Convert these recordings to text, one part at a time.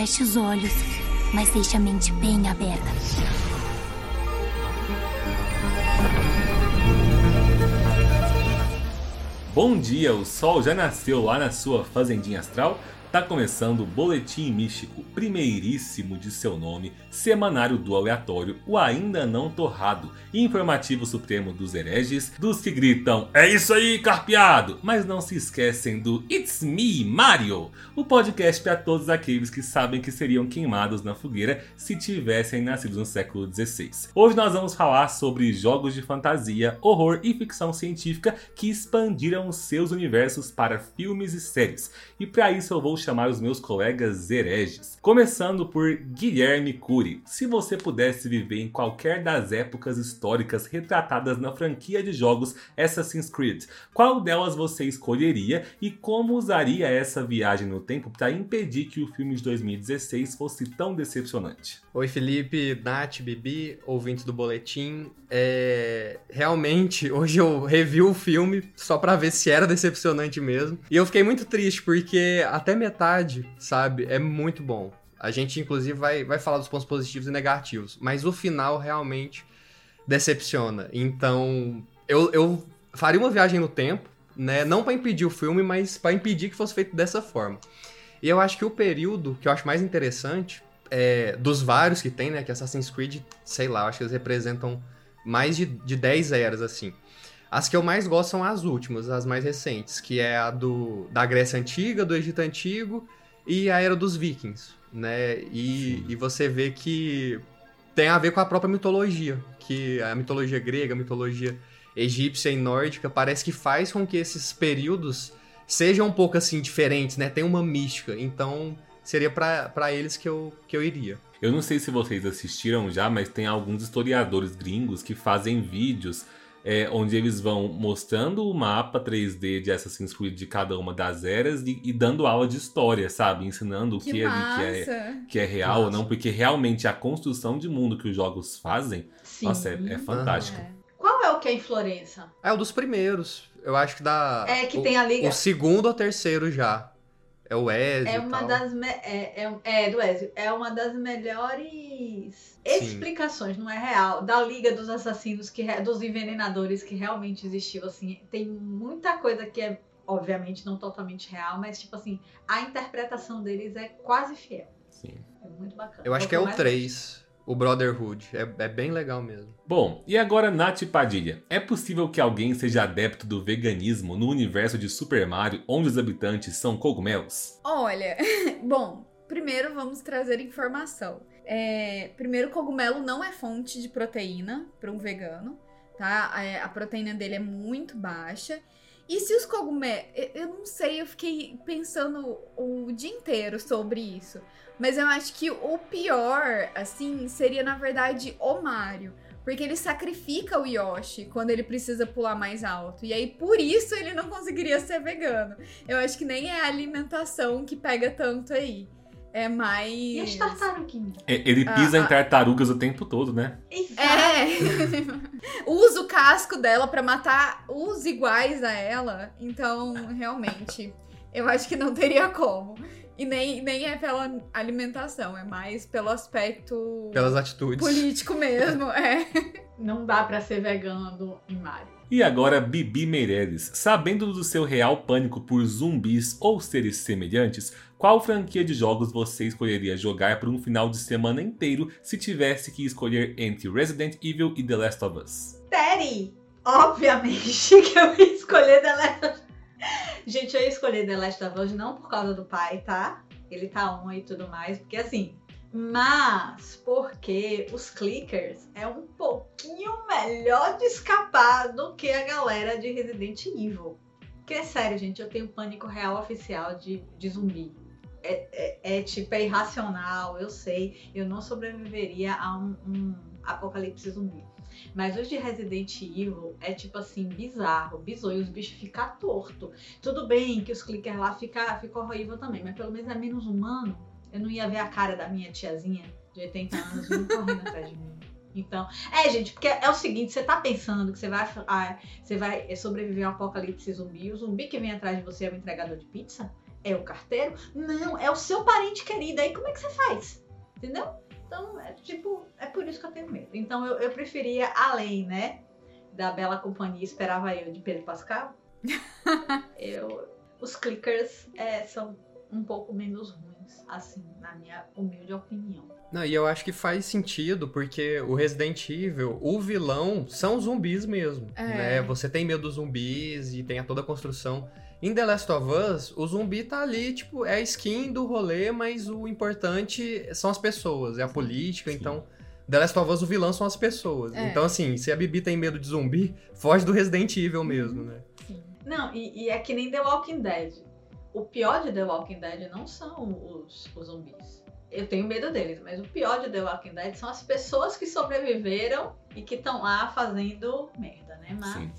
feche os olhos, mas deixe a mente bem aberta. Bom dia, o sol já nasceu lá na sua fazendinha astral? Tá começando o Boletim Místico, primeiríssimo de seu nome, semanário do aleatório, o ainda não torrado, informativo supremo dos hereges, dos que gritam É isso aí, carpeado! Mas não se esquecem do It's Me, Mario! O podcast para todos aqueles que sabem que seriam queimados na fogueira se tivessem nascido no século XVI. Hoje nós vamos falar sobre jogos de fantasia, horror e ficção científica que expandiram seus universos para filmes e séries. E para isso eu vou chamar os meus colegas hereges. Começando por Guilherme Cury. Se você pudesse viver em qualquer das épocas históricas retratadas na franquia de jogos Assassin's Creed, qual delas você escolheria e como usaria essa viagem no tempo para impedir que o filme de 2016 fosse tão decepcionante? Oi Felipe, Nath, Bibi, ouvintes do boletim. É... Realmente, hoje eu revi o filme só para ver se era decepcionante mesmo. E eu fiquei muito triste porque até metade, sabe, é muito bom. A gente, inclusive, vai, vai falar dos pontos positivos e negativos. Mas o final realmente decepciona. Então, eu, eu faria uma viagem no tempo, né? Não para impedir o filme, mas para impedir que fosse feito dessa forma. E eu acho que o período que eu acho mais interessante é, dos vários que tem, né? Que Assassin's Creed, sei lá, acho que eles representam mais de, de 10 eras, assim. As que eu mais gosto são as últimas, as mais recentes, que é a do, da Grécia Antiga, do Egito Antigo e a Era dos Vikings, né? E, e você vê que tem a ver com a própria mitologia, que a mitologia grega, a mitologia egípcia e nórdica, parece que faz com que esses períodos sejam um pouco assim diferentes, né? Tem uma mística, então seria para eles que eu, que eu iria. Eu não sei se vocês assistiram já, mas tem alguns historiadores gringos que fazem vídeos é, onde eles vão mostrando o mapa 3D de Assassin's Creed de cada uma das eras e, e dando aula de história, sabe? Ensinando o que, que, é, que, é, que é real ou não, porque realmente a construção de mundo que os jogos fazem, Sim. nossa, é, é fantástica. É. Qual é o que é em Florença? É o dos primeiros. Eu acho que dá. É que o, tem a liga. O segundo ou terceiro já. É o Ezio. É uma das. Me... É, é, é, do Ezio. É uma das melhores Sim. explicações, não é real, da Liga dos Assassinos, que dos envenenadores que realmente existiu. Assim, tem muita coisa que é, obviamente, não totalmente real, mas, tipo assim, a interpretação deles é quase fiel. Sim. É muito bacana. Eu acho que é o 3 o Brotherhood. É, é, bem legal mesmo. Bom, e agora Nath Padilha. É possível que alguém seja adepto do veganismo no universo de Super Mario, onde os habitantes são cogumelos? Olha, bom, primeiro vamos trazer informação. É, primeiro, cogumelo não é fonte de proteína para um vegano, tá? A, é, a proteína dele é muito baixa. E se os cogumelos. Eu não sei, eu fiquei pensando o dia inteiro sobre isso. Mas eu acho que o pior, assim, seria na verdade o Mario. Porque ele sacrifica o Yoshi quando ele precisa pular mais alto. E aí, por isso, ele não conseguiria ser vegano. Eu acho que nem é a alimentação que pega tanto aí. É mais. E as tartaruguinhas? É, ele pisa ah, em tartarugas o tempo todo, né? Exato. É. Usa o casco dela para matar os iguais a ela. Então, realmente, eu acho que não teria como. E nem, nem é pela alimentação, é mais pelo aspecto. Pelas atitudes. Político mesmo, é. Não dá para ser vegano em Mario. E agora, Bibi Meireles, sabendo do seu real pânico por zumbis ou seres semelhantes, qual franquia de jogos você escolheria jogar por um final de semana inteiro se tivesse que escolher entre Resident Evil e The Last of Us? Terry! Obviamente que eu ia escolher The Last of Us. Gente, eu escolhi The Last of Us não por causa do pai, tá? Ele tá on e tudo mais, porque assim. Mas porque os clickers é um pouquinho melhor de escapar do que a galera de Resident Evil. Que é sério, gente, eu tenho pânico real oficial de, de zumbi. É, é, é, tipo, é irracional, eu sei. Eu não sobreviveria a um, um apocalipse zumbi. Mas os de Resident Evil é tipo assim, bizarro, bizonho, os bichos ficam torto. Tudo bem que os clickers lá ficam fica horrível também, mas pelo menos é menos humano. Eu não ia ver a cara da minha tiazinha de 80 anos vindo correndo atrás de mim. Então, é, gente, porque é o seguinte, você tá pensando que você vai, ah, você vai sobreviver ao apocalipse zumbi, o zumbi que vem atrás de você é o entregador de pizza? É o carteiro? Não, é o seu parente querido. Aí como é que você faz? Entendeu? Então, é tipo, é por isso que eu tenho medo. Então eu, eu preferia, além, né, da Bela Companhia, esperava eu de Pedro Pascal. eu, os clickers é, são um pouco menos ruins, assim, na minha humilde opinião. Não, e eu acho que faz sentido, porque o Resident Evil, o vilão, são zumbis mesmo, É. né? Você tem medo dos zumbis e tem toda a construção. Em The Last of Us, o zumbi tá ali, tipo, é a skin do rolê, mas o importante são as pessoas, é a política, Sim. então... The Last of Us, o vilão são as pessoas. É. Então, assim, se a Bibi tem medo de zumbi, foge do Resident Evil mesmo, né? Sim. Não, e, e é que nem The Walking Dead. O pior de The Walking Dead não são os, os zumbis. Eu tenho medo deles, mas o pior de The Walking Dead são as pessoas que sobreviveram e que estão lá fazendo merda, né? Mas Sim.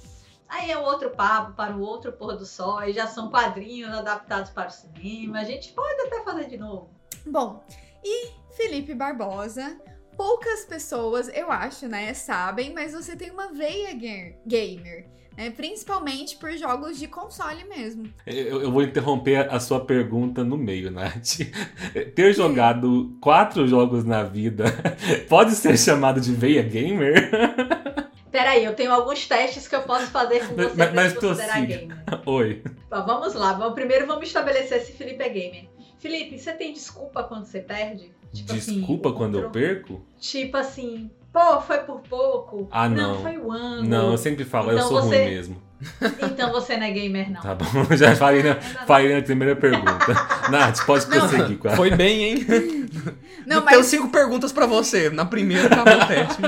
aí é outro papo para o outro pôr do sol, aí já são quadrinhos adaptados para o cinema. A gente pode até fazer de novo. Bom, e Felipe Barbosa, poucas pessoas, eu acho, né, sabem, mas você tem uma veia ga- gamer, né, principalmente por jogos de console mesmo. Eu, eu vou interromper a sua pergunta no meio, Nath. Ter jogado quatro jogos na vida pode ser chamado de veia gamer? Peraí, eu tenho alguns testes que eu posso fazer com você Mas- mas considerar gamer. Oi. Ó, vamos lá, vamos, primeiro vamos estabelecer se Felipe é gamer. Felipe, você tem desculpa quando você perde? Tipo assim, Desculpa o quando eu controle- perco? Tipo assim, pô, foi por pouco. Ah, não. foi o ângulo. Não, eu sempre falo, eu Então sou você- ruim mesmo. Então você não é gamer, não. Tá bom, já falei na, não. falei na primeira pergunta. Nath, pode Não, prosseguir com a... Foi bem, hein? Não, Eu tenho mas, cinco perguntas pra você. Na primeira acabou o teste.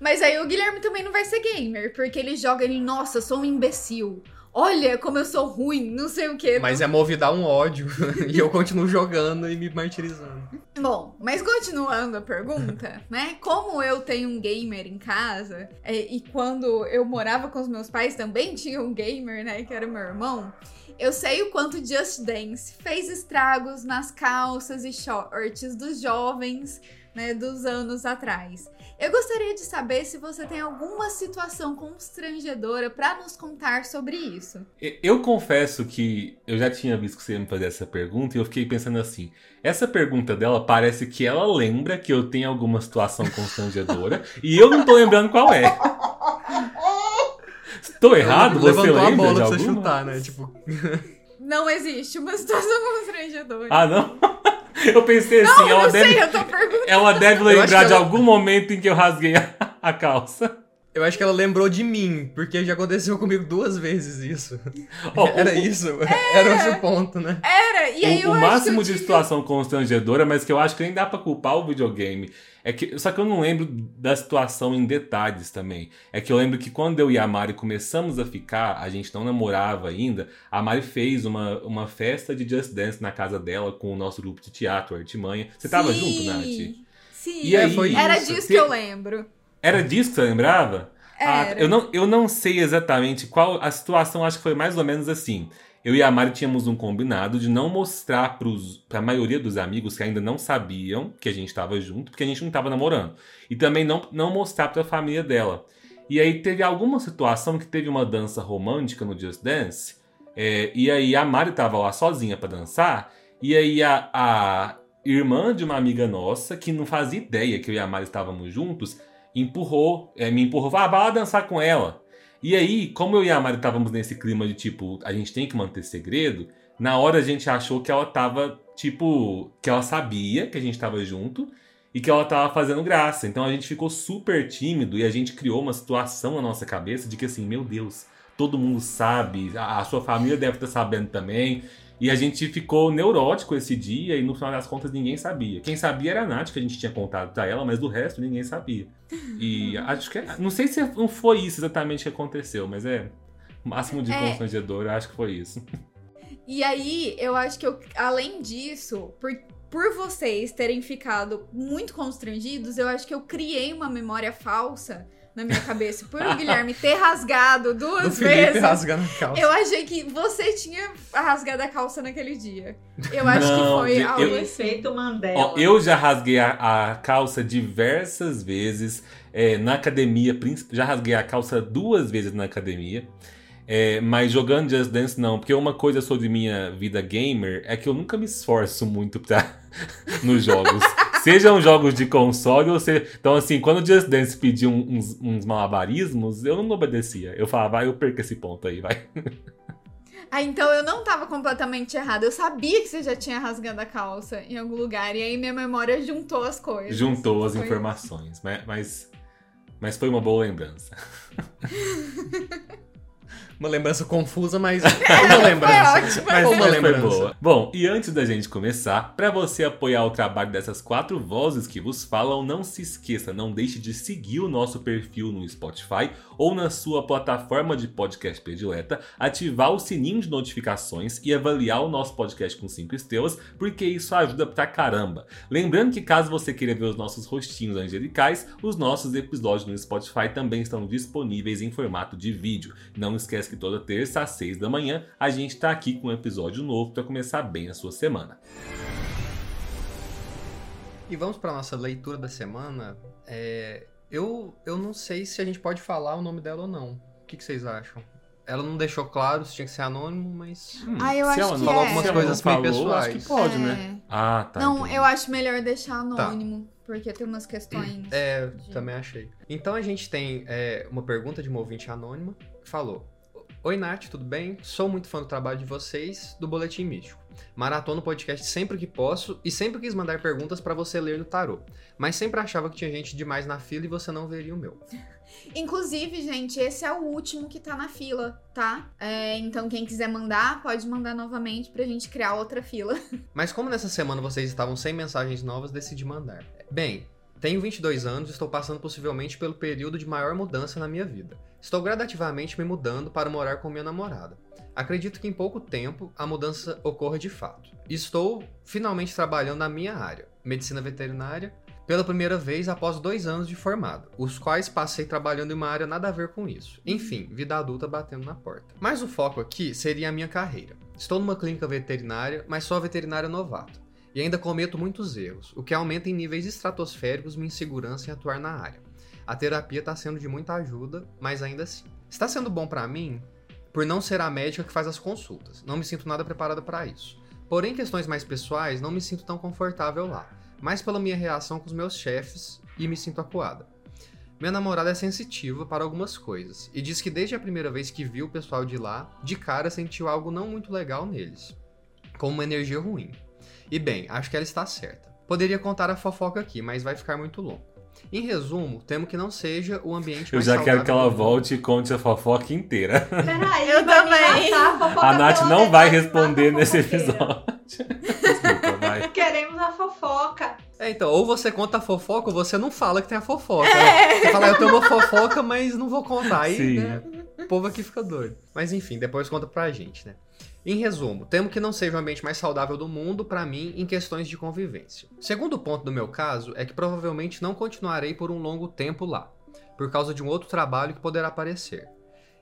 mas aí o Guilherme também não vai ser gamer, porque ele joga ele, nossa, sou um imbecil. Olha como eu sou ruim, não sei o que. Mas é movidar um ódio. e eu continuo jogando e me martirizando. Bom, mas continuando a pergunta, né? Como eu tenho um gamer em casa, é, e quando eu morava com os meus pais também tinha um gamer, né? Que era meu irmão. Eu sei o quanto Just Dance fez estragos nas calças e shorts dos jovens, né? Dos anos atrás. Eu gostaria de saber se você tem alguma situação constrangedora pra nos contar sobre isso. Eu confesso que eu já tinha visto que você ia me fazer essa pergunta e eu fiquei pensando assim: essa pergunta dela parece que ela lembra que eu tenho alguma situação constrangedora e eu não tô lembrando qual é. Tô errado? Você Levantou a lembra bola de pra você alguma? chutar, né? Tipo, Não existe uma situação constrangedora. Ah, não? Eu pensei assim, não, ela, não deve, sei, ela deve lembrar de algum momento em que eu rasguei a, a calça. Eu acho que ela lembrou de mim, porque já aconteceu comigo duas vezes isso. Ó, Era o- isso. Era esse ponto, né? Era, e aí o, eu o acho máximo eu de tive- situação constrangedora, mas que eu acho que nem dá pra culpar o videogame. É que, só que eu não lembro da situação em detalhes também. É que eu lembro que quando eu e a Mari começamos a ficar, a gente não namorava ainda, a Mari fez uma, uma festa de Just Dance na casa dela com o nosso grupo de teatro, Artimanha. Você tava Sim, junto, Nath? Sim. E aí, foi Era isso. disso que eu lembro. Era disso que você lembrava? Ah, eu, não, eu não sei exatamente qual. A situação acho que foi mais ou menos assim. Eu e a Mari tínhamos um combinado de não mostrar pros, pra maioria dos amigos que ainda não sabiam que a gente tava junto, porque a gente não tava namorando. E também não, não mostrar pra família dela. E aí teve alguma situação que teve uma dança romântica no Just Dance. é, e aí a Mari tava lá sozinha pra dançar. E aí a, a irmã de uma amiga nossa, que não fazia ideia que eu e a Mari estávamos juntos, empurrou, é, me empurrou, ah, vai lá dançar com ela. E aí, como eu e a Mari estávamos nesse clima de tipo, a gente tem que manter segredo, na hora a gente achou que ela tava, tipo, que ela sabia que a gente tava junto e que ela tava fazendo graça. Então a gente ficou super tímido e a gente criou uma situação na nossa cabeça de que assim, meu Deus, todo mundo sabe, a, a sua família deve estar sabendo também. E a gente ficou neurótico esse dia e no final das contas ninguém sabia. Quem sabia era a Nath, que a gente tinha contado pra ela, mas do resto ninguém sabia. E acho que. é- Não sei se não foi isso exatamente que aconteceu, mas é. O máximo de É. constrangedor, eu acho que foi isso. E aí, eu acho que eu, além disso, por, por vocês terem ficado muito constrangidos, eu acho que eu criei uma memória falsa na minha cabeça. Por o Guilherme ter rasgado Do duas Felipe vezes. rasgando a calça. Eu achei que você tinha rasgado a calça naquele dia. Eu acho que Não, foi gente, algo eu- assim. Efeito Mandela. Ó, eu já rasguei a, a calça diversas vezes é, na academia, já rasguei a calça duas vezes na academia. É, mas jogando Just Dance não, porque uma coisa sobre minha vida gamer é que eu nunca me esforço muito pra... nos jogos. Sejam jogos de console ou se... Então, assim, quando o Just Dance pediu uns, uns malabarismos, eu não obedecia. Eu falava, vai, eu perco esse ponto aí, vai. Ah, então eu não tava completamente errada. Eu sabia que você já tinha rasgado a calça em algum lugar. E aí minha memória juntou as coisas. Juntou as Foi- informações. Mas, mas, mas foi uma boa lembrança. Uma lembrança confusa, mas uma lembrança. Foi ótimo. Mas, uma mas foi lembrança. boa. Bom, e antes da gente começar, para você apoiar o trabalho dessas quatro vozes que vos falam, não se esqueça, não deixe de seguir o nosso perfil no Spotify ou na sua plataforma de podcast predileta, ativar o sininho de notificações e avaliar o nosso podcast com cinco estrelas, porque isso ajuda pra caramba. Lembrando que caso você queira ver os nossos rostinhos angelicais, os nossos episódios no Spotify também estão disponíveis em formato de vídeo. Não que toda terça às 6 da manhã a gente está aqui com um episódio novo para começar bem a sua semana. E vamos para nossa leitura da semana. É, eu, eu não sei se a gente pode falar o nome dela ou não. O que, que vocês acham? Ela não deixou claro se tinha que ser anônimo, mas. Ah, eu se acho ela que não falou é. algumas Se ela coisas meio pessoais, acho que pode, É. né? Ah, tá. não, entendi. eu acho melhor deixar anônimo. Porque tem umas questões. É, de- também achei. Então a gente tem é, uma pergunta de uma ouvinte anônima que falou: Oi, Nath, tudo bem? Sou muito fã do trabalho de vocês, do Boletim Místico. Maratono podcast sempre que posso e sempre quis mandar perguntas pra você ler no tarô. Mas sempre achava que tinha gente demais na fila e você não veria o meu. Inclusive, gente, esse é o último que tá na fila, tá? É, então, quem quiser mandar, pode mandar novamente pra gente criar outra fila. Mas como nessa semana vocês estavam sem mensagens novas, decidi mandar. Bem, tenho 22 anos e estou passando possivelmente pelo período de maior mudança na minha vida. Estou gradativamente me mudando para morar com minha namorada. Acredito que em pouco tempo a mudança ocorra de fato. Estou finalmente trabalhando na minha área, medicina veterinária, pela primeira vez após dois anos de formado, os quais passei trabalhando em uma área nada a ver com isso. Enfim, vida adulta batendo na porta. Mas o foco aqui seria a minha carreira. Estou numa clínica veterinária, mas sou veterinária novato. E ainda cometo muitos erros, o que aumenta em níveis estratosféricos minha insegurança em atuar na área. A terapia está sendo de muita ajuda, mas ainda assim. Está sendo bom para mim por não ser a médica que faz as consultas. Não me sinto nada preparada para isso. Porém, questões mais pessoais, não me sinto tão confortável lá. Mais pela minha reação com os meus chefes e me sinto acuada. Minha namorada é sensitiva para algumas coisas e diz que desde a primeira vez que viu o pessoal de lá, de cara sentiu algo não muito legal neles, como uma energia ruim. E bem, acho que ela está certa. Poderia contar a fofoca aqui, mas vai ficar muito longo. Em resumo, temo que não seja o ambiente Eu mais já quero que ela volte e conte a fofoca inteira. Peraí, Eu vai também. fofoca A Nath não vai metade, responder a nesse episódio. Desculpa, vai. Queremos a fofoca. É, então, ou você conta a fofoca ou você não fala que tem a fofoca. né? Você fala, eu tenho uma fofoca, mas não vou contar. Aí, Sim. né, o povo aqui fica doido. Mas enfim, depois conta pra gente, né? Em resumo, temo que não seja o ambiente mais saudável do mundo pra mim em questões de convivência. Segundo ponto do meu caso é que provavelmente não continuarei por um longo tempo lá, por causa de um outro trabalho que poderá aparecer.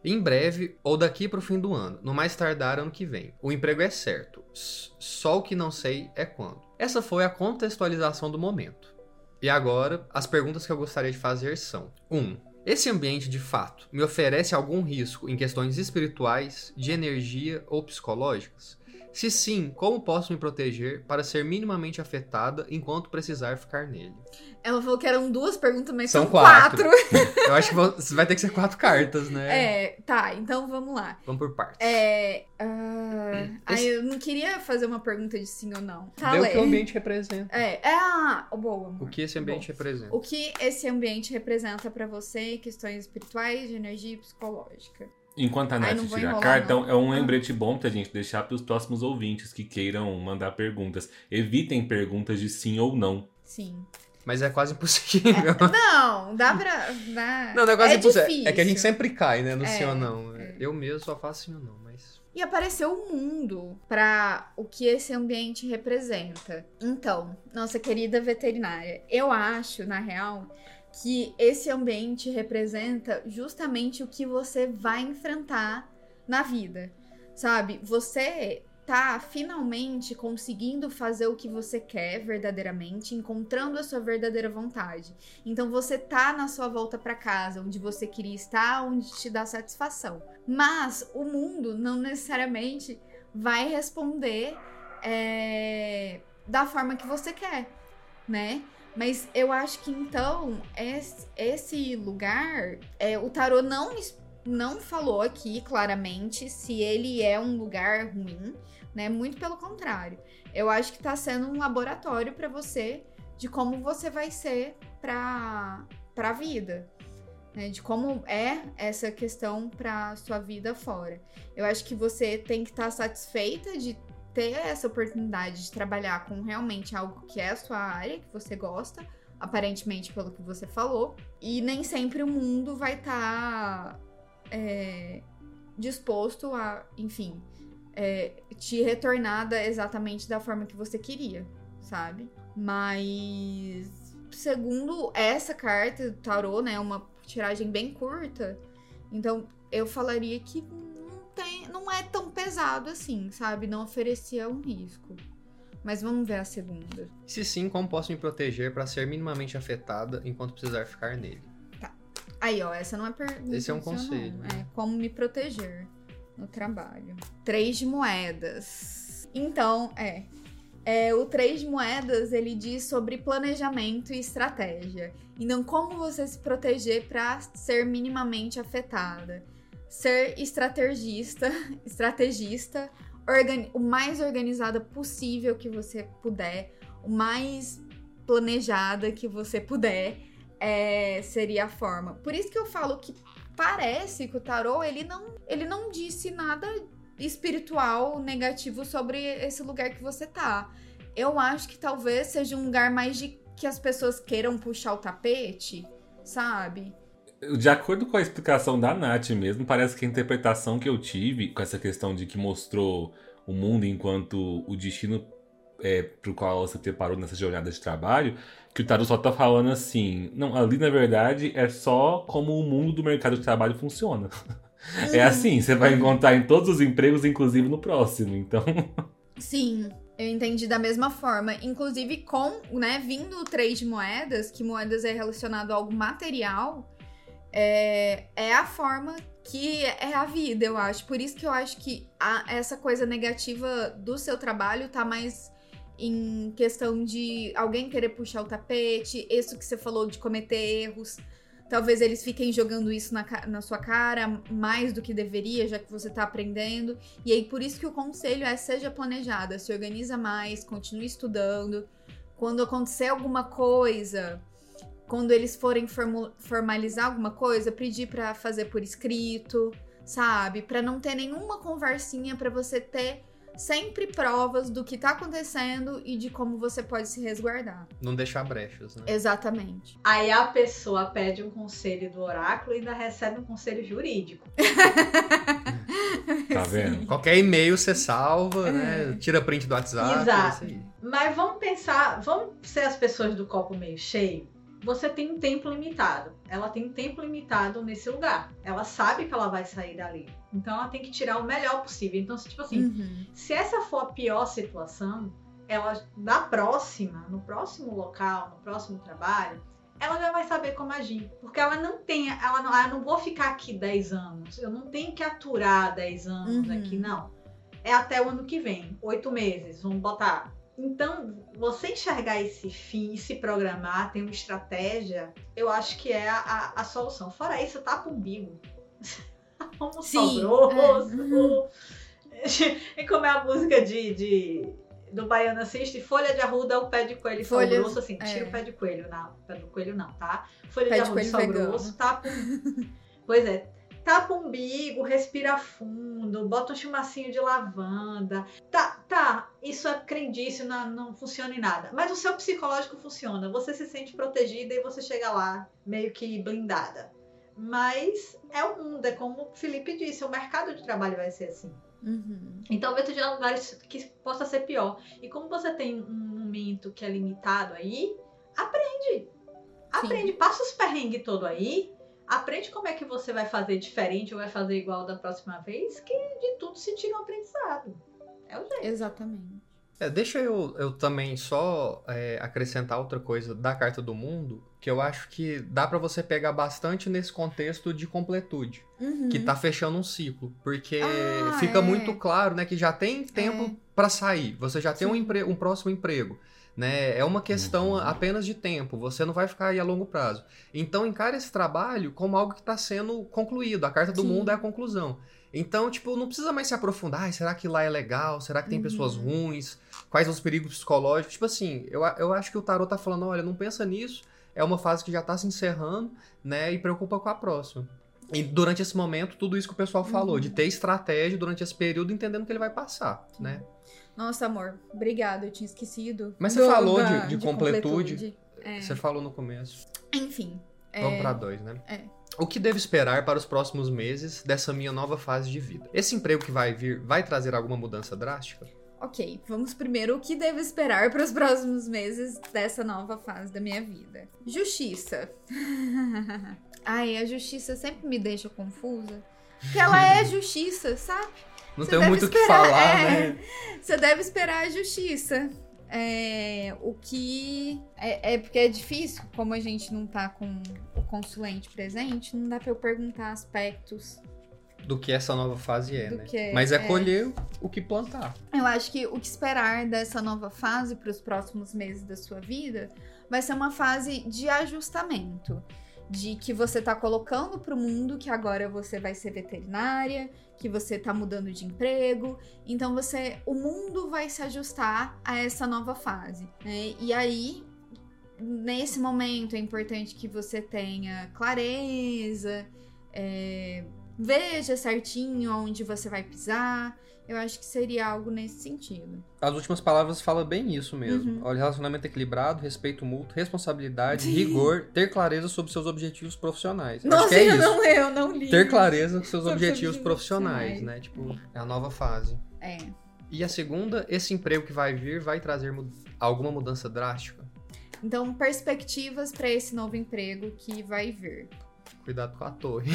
Em breve ou daqui pro fim do ano, no mais tardar ano que vem. O emprego é certo, só o que não sei é quando. Essa foi a contextualização do momento. E agora, as perguntas que eu gostaria de fazer são: 1. Um, esse ambiente de fato me oferece algum risco em questões espirituais, de energia ou psicológicas? Se sim, como posso me proteger para ser minimamente afetada enquanto precisar ficar nele? Ela falou que eram duas perguntas, mas São são, quatro. quatro. Eu acho que você vai ter que ser quatro cartas, né? É, tá, então vamos lá. Vamos por partes. É. ai, Esse- eu não queria fazer uma pergunta de sim ou não. Tá, Vê o que o ambiente representa. É, é ah, boa. amor. O que esse ambiente Bom, representa. O que esse ambiente representa pra você, questões espirituais, de energia e psicológica. Enquanto a Nath tira a carta, não. é um Ah. lembrete bom pra gente deixar pros próximos ouvintes que queiram mandar perguntas. Evitem perguntas de sim ou não. Sim. Mas é quase impossível. Não, dá pra. Dá... Não, não é quase é impossível. difícil. É que a gente sempre cai, né? No É, sim ou não. é. Eu mesmo só faço sim ou não, mas. E apareceu o mundo pra o que esse ambiente representa. Então, nossa querida veterinária, eu acho, na real, que esse ambiente representa justamente o que você vai enfrentar na vida. Sabe? Você tá finalmente conseguindo fazer o que você quer verdadeiramente, encontrando a sua verdadeira vontade. Então você tá na sua volta para casa, onde você queria estar, onde te dá satisfação. Mas o mundo não necessariamente vai responder é, da forma que você quer, né? Mas eu acho que então esse, lugar, é, o tarô não não falou aqui claramente se ele é um lugar ruim, né? Muito pelo contrário. Eu acho que tá sendo um laboratório para você de como você vai ser para para a vida, né? De como é essa questão para sua vida fora. Eu acho que você tem que estar tá satisfeita de ter essa oportunidade de trabalhar com realmente algo que é a sua área, que você gosta, aparentemente pelo que você falou, e nem sempre o mundo vai estar tá é, disposto a, enfim, é, te retornar exatamente da forma que você queria, sabe? Mas segundo essa carta do tarô, né, uma tiragem bem curta, então eu falaria que tem, não é tão pesado assim, sabe? Não oferecia um risco. Mas vamos ver a segunda. Se sim, como posso me proteger para ser minimamente afetada enquanto precisar ficar nele? Aí, ó, essa não é pergunta. Esse é um conselho. Não. É como me proteger no trabalho. Três de moedas. Então, é. É, o três de moedas ele diz sobre planejamento e estratégia. Então, como você se proteger para ser minimamente afetada. Ser estrategista, estrategista, o mais organizada possível que você puder, o mais planejada que você puder é, seria a forma. Por isso que eu falo que parece que o tarô ele não, ele não disse nada espiritual negativo sobre esse lugar que você tá. Eu acho que talvez seja um lugar mais de que as pessoas queiram puxar o tapete, sabe? De acordo com a explicação da Nath mesmo, parece que a interpretação que eu tive com essa questão de que mostrou o mundo enquanto o destino é, pro qual ela se preparou nessa jornada de trabalho, que o Taro só tá falando assim. Não, ali na verdade é só como o mundo do mercado de trabalho funciona. É assim, você vai encontrar em todos os empregos, inclusive no próximo, então. Sim, eu entendi da mesma forma. Inclusive, com, né, vindo o trade de moedas, que moedas é relacionado a algo material, é, é a forma que é a vida, eu acho. Por isso que eu acho que a, essa coisa negativa do seu trabalho tá mais em questão de alguém querer puxar o tapete, isso que você falou de cometer erros. Talvez eles fiquem jogando isso na, na sua cara mais do que deveria, já que você tá aprendendo. E aí, por isso que o conselho é seja planejada, se organiza mais, continue estudando. Quando acontecer alguma coisa, quando eles forem formalizar alguma coisa, pedir para fazer por escrito, sabe? Para não ter nenhuma conversinha para você ter sempre provas do que tá acontecendo e de como você pode se resguardar. Não deixar brechas, né? Exatamente. Aí a pessoa pede um conselho do oráculo e ainda recebe um conselho jurídico. tá vendo? Qualquer e-mail você salva, né? é. Tira print do WhatsApp. Exato. É Mas vamos pensar, vamos ser as pessoas do copo meio cheio você tem um tempo limitado. Ela tem um tempo limitado nesse lugar. Ela sabe que ela vai sair dali. Então ela tem que tirar o melhor possível. Então, tipo assim, uhum. se essa for a pior situação, ela da próxima, no próximo local, no próximo trabalho, ela já vai saber como agir. Porque ela não tem, ela não, ela não vou ficar aqui 10 anos. Eu não tenho que aturar 10 anos uhum. aqui, não. É até o ano que vem, oito meses, vamos botar então, você enxergar esse fim e se programar, ter uma estratégia, eu acho que é a, a, a solução. Fora isso, tapa o umbigo. Como Sim. É. e como é a música de, de do Baiano assiste, folha de arruda o pé de coelho Folha, sal grosso, assim, tira é. o pé de coelho, não, pé do coelho não, tá? Folha pé de arruda sal vegano. grosso, tapa. pois é, tapa o umbigo, respira fundo, bota um chumacinho de lavanda. Tá, tá, isso é crendice, não, não funciona em nada. Mas o seu psicológico funciona. Você se sente protegida e você chega lá meio que blindada. Mas é o mundo, é como o Felipe disse, o mercado de trabalho vai ser assim. Uhum. Então, talvez de lugares que possa ser pior. E como você tem um momento que é limitado aí, aprende. Aprende, Sim. passa os perrengues todo aí, aprende como é que você vai fazer diferente ou vai fazer igual da próxima vez, que de tudo se tira um aprendizado. É o jeito. Exatamente. É, deixa eu, eu também só é, acrescentar outra coisa da Carta do Mundo, que eu acho que dá pra você pegar bastante nesse contexto de completude, Uhum. que tá fechando um ciclo, porque Ah, fica é. muito claro, né, que já tem tempo pra sair, você já tem um, Sim. empre- um próximo emprego, né, é uma questão Uhum. apenas de tempo, você não vai ficar aí a longo prazo. Então encare esse trabalho como algo que tá sendo concluído, a Carta do Sim. Mundo é a conclusão. Então, tipo, não precisa mais se aprofundar, "Ai, será que lá é legal? Será que tem Uhum. pessoas ruins? Quais os perigos psicológicos? Tipo assim, eu, eu acho que o tarot tá falando, olha, não pensa nisso, é uma fase que já tá se encerrando, né, e preocupa com a próxima. E durante esse momento, tudo isso que o pessoal falou, Uhum. de ter estratégia durante esse período, entendendo que ele vai passar, né? Nossa, amor, obrigada, eu tinha esquecido. Mas você falou da- de- de completude. completude. É. Você falou no começo. Enfim. é, Vamos pra dois, né? é. O que devo esperar para os próximos meses dessa minha nova fase de vida? Esse emprego que vai vir vai trazer alguma mudança drástica? Ok, vamos primeiro o que devo esperar para os próximos meses dessa nova fase da minha vida. Justiça. Ai, a justiça sempre me deixa confusa. Porque ela é justiça, sabe? Não Você tenho muito o que falar, é. né? Você deve esperar a justiça. É, o que. É, é porque é difícil, como a gente não tá com o consulente presente, não dá pra eu perguntar aspectos. Do que essa nova fase é, né? que é, Mas é, é. colher o que plantar. Eu acho que o que esperar dessa nova fase para os próximos meses da sua vida vai ser uma fase de ajustamento. De que você tá colocando pro mundo que agora você vai ser veterinária, que você tá mudando de emprego. Então você. O mundo vai se ajustar a essa nova fase. Né? E aí, nesse momento, é importante que você tenha clareza, é, veja certinho onde você vai pisar. Eu acho que seria algo nesse sentido. As últimas palavras falam bem isso mesmo. Uhum. Olha, relacionamento equilibrado, respeito mútuo, responsabilidade, Sim. rigor, ter clareza sobre seus objetivos profissionais. Nossa, Acho que é eu isso. não, eu não li. Ter clareza sobre seus Sobre objetivos profissionais, né? Tipo, é a nova fase. É. E a segunda, esse emprego que vai vir vai trazer mu- alguma mudança drástica? Então, perspectivas para esse novo emprego que vai vir. Cuidado com a torre.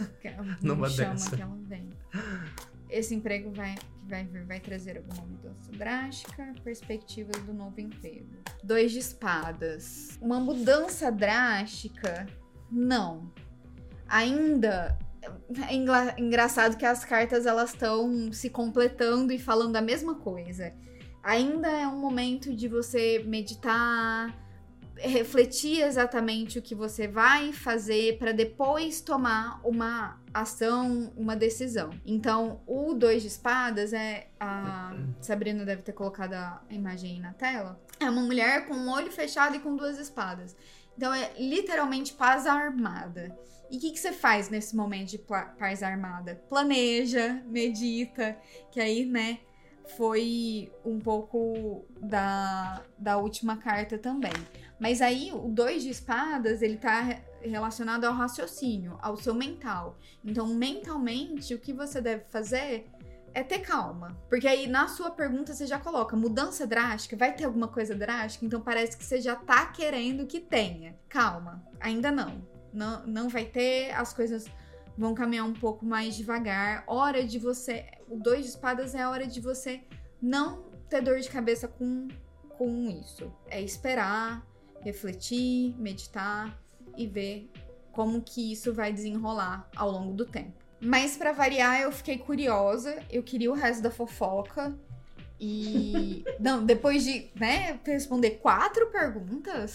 Numa me chama dessa. que ela vem. Esse emprego vai, que vai vir vai trazer alguma mudança drástica. Perspectivas do novo emprego. Dois de espadas. Uma mudança drástica? Não. Ainda. É engra- engraçado que as cartas elas estão se completando e falando a mesma coisa. Ainda é um momento de você meditar, refletir exatamente o que você vai fazer para depois tomar uma ação, uma decisão. Então, o dois de espadas é a Sabrina deve ter colocado a imagem aí na tela. É uma mulher com um olho fechado e com duas espadas. Então é literalmente paz armada. E o que, que você faz nesse momento de paz armada? Planeja, medita, que aí, né, foi um pouco da, da última carta também. Mas aí, o dois de espadas, ele tá re- relacionado ao raciocínio, ao seu mental. Então, mentalmente, o que você deve fazer é ter calma. Porque aí, na sua pergunta, você já coloca mudança drástica, vai ter alguma coisa drástica? Então, parece que você já tá querendo que tenha. Calma, ainda não. Não, não vai ter, as coisas vão caminhar um pouco mais devagar. Hora de você. O dois de espadas é a hora de você não ter dor de cabeça com, com isso. É esperar, refletir, meditar e ver como que isso vai desenrolar ao longo do tempo. Mas pra variar, eu fiquei curiosa, eu queria o resto da fofoca. E não, depois de, né, responder quatro perguntas,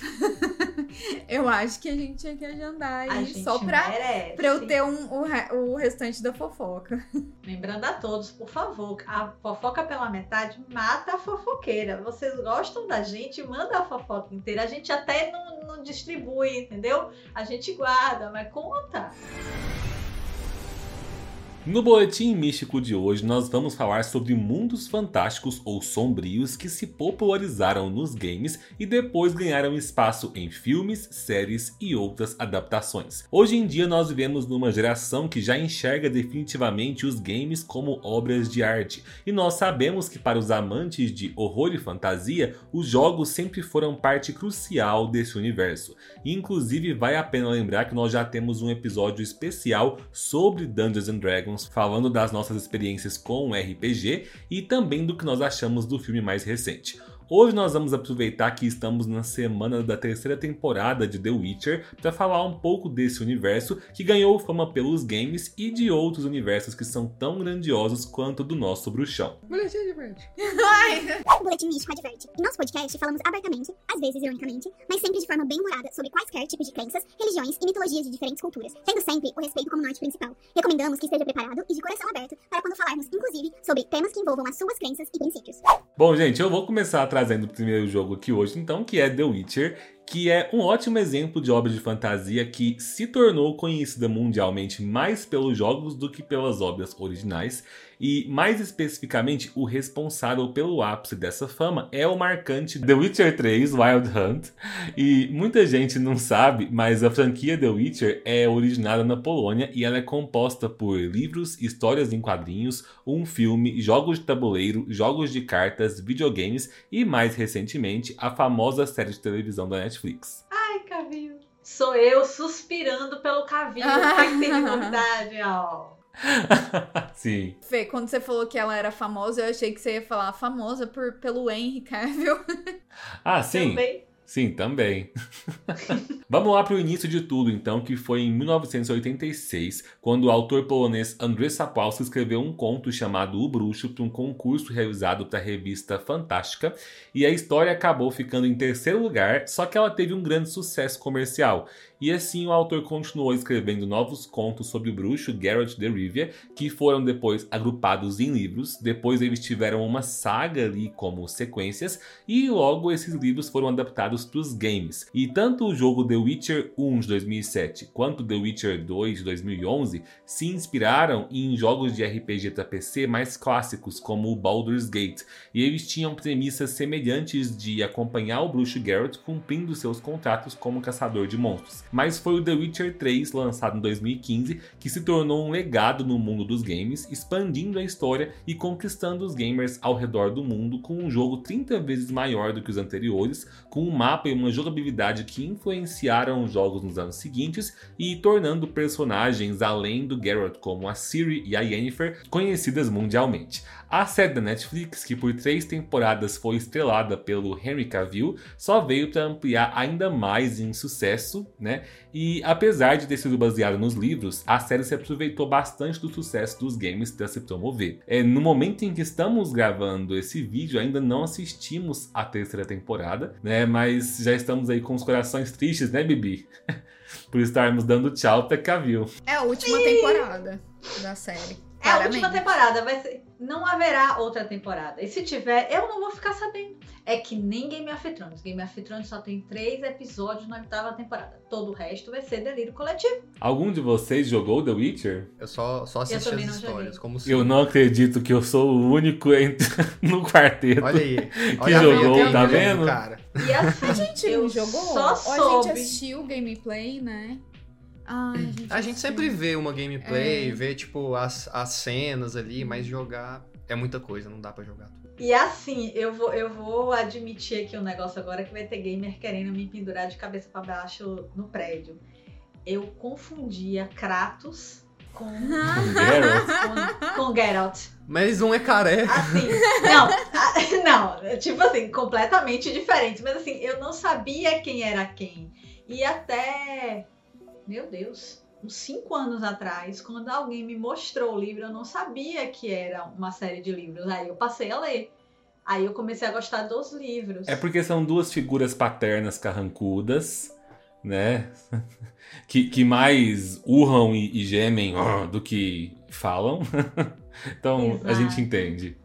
eu acho que a gente tinha que agendar aí só pra, merece. pra eu ter um, o, o restante da fofoca. Lembrando a todos, por favor, a fofoca pela metade mata a fofoqueira. Vocês gostam da gente, manda a fofoca inteira. A gente até não, não distribui, entendeu? A gente guarda, mas conta. No boletim místico de hoje, nós vamos falar sobre mundos fantásticos ou sombrios que se popularizaram nos games e depois ganharam espaço em filmes, séries e outras adaptações. Hoje em dia, nós vivemos numa geração que já enxerga definitivamente os games como obras de arte, e nós sabemos que para os amantes de horror e fantasia, os jogos sempre foram parte crucial desse universo. Inclusive, vale a pena lembrar que nós já temos um episódio especial sobre Dungeons and Dragons falando das nossas experiências com o RPG e também do que nós achamos do filme mais recente. Hoje nós vamos aproveitar que estamos na semana da terceira temporada de The Witcher para falar um pouco desse universo que ganhou fama pelos games e de outros universos que são tão grandiosos quanto o do nosso bruxão. Boletim de verde. O Boletim Místico adverte. Em nosso podcast falamos abertamente, às vezes ironicamente, mas sempre de forma bem humorada sobre quaisquer tipos de crenças, religiões e mitologias de diferentes culturas, tendo sempre o respeito como norte principal. Recomendamos que esteja preparado e de coração aberto para quando falarmos, inclusive, sobre temas que envolvam as suas crenças e princípios. Bom, gente, eu vou começar trazendo o primeiro jogo aqui hoje, então, que é The Witcher, que é um ótimo exemplo de obra de fantasia que se tornou conhecida mundialmente mais pelos jogos do que pelas obras originais. E mais especificamente, o responsável pelo ápice dessa fama é o marcante The Witcher 3 Wild Hunt. E muita gente não sabe, mas a franquia The Witcher é originada na Polônia e ela é composta por livros, histórias em quadrinhos, um filme, jogos de tabuleiro, jogos de cartas, videogames e mais recentemente a famosa série de televisão da Netflix. Ai, Cavio. Sou eu suspirando pelo Cavio. O que que tem de novidade, ó? Sim. Fê, quando você falou que ela era famosa, eu achei que você ia falar famosa por, pelo Henry Cavill. Ah, sim. Também. Sim, também. Vamos lá para o início de tudo, então, que foi em 1986, quando o autor polonês Andrzej Sapkowski escreveu um conto chamado O Bruxo para um concurso realizado para a revista Fantástica, e a história acabou ficando em terceiro lugar, só que ela teve um grande sucesso comercial. E assim o autor continuou escrevendo novos contos sobre o bruxo Geralt de Rivia, que foram depois agrupados em livros. Depois eles tiveram uma saga ali como sequências, e logo esses livros foram adaptados para os games. E tanto o jogo The Witcher 1 de 2007 quanto The Witcher 2 de 2011 se inspiraram em jogos de RPG para PC mais clássicos, como o Baldur's Gate, e eles tinham premissas semelhantes de acompanhar o bruxo Geralt cumprindo seus contratos como caçador de monstros mas foi o The Witcher 3, lançado em 2015, que se tornou um legado no mundo dos games, expandindo a história e conquistando os gamers ao redor do mundo com um jogo 30 vezes maior do que os anteriores, com um mapa e uma jogabilidade que influenciaram os jogos nos anos seguintes e tornando personagens além do Geralt como a Ciri e a Yennefer conhecidas mundialmente. A série da Netflix, que por três temporadas foi estrelada pelo Henry Cavill, só veio para ampliar ainda mais em sucesso, né? E apesar de ter sido baseada nos livros, a série se aproveitou bastante do sucesso dos games para se promover. É, no momento em que estamos gravando esse vídeo, ainda não assistimos a terceira temporada, né? Mas já estamos aí com os corações tristes, né, Bibi? por estarmos dando tchau pra Cavill. É a última temporada da série. É a última claramente. temporada, vai ser. Não haverá outra temporada. E se tiver, eu não vou ficar sabendo. É que nem Game of Thrones. Game of Thrones só tem três episódios na oitava temporada. Todo o resto vai ser delírio coletivo. Algum de vocês jogou The Witcher? Eu só, só assisti as histórias, joguei. como se... Eu não acredito que eu sou o único entre... no quarteto. Olha aí. Que jogou, tá vendo? Cara. E assim, A gente eu jogou? só Ou a soube. gente assistiu o gameplay, né? Ai, a gente, A gente sempre vê uma gameplay, É. vê, tipo, as, as cenas ali, mas jogar é muita coisa, não dá pra jogar tudo. E assim, eu vou, eu vou admitir aqui um negócio agora que vai ter gamer querendo me pendurar de cabeça pra baixo no prédio. Eu confundia Kratos com, Geralt? com, com Geralt. Mas um é careca. Assim, não, não, tipo assim, completamente diferente. Mas assim, eu não sabia quem era quem. E até, meu Deus, uns cinco anos atrás, quando alguém me mostrou o livro, eu não sabia que era uma série de livros. Aí eu passei a ler. Aí eu comecei a gostar dos livros. É porque são duas figuras paternas carrancudas, né? Que, que mais urram e, e gemem do que falam. então a Exato. gente entende.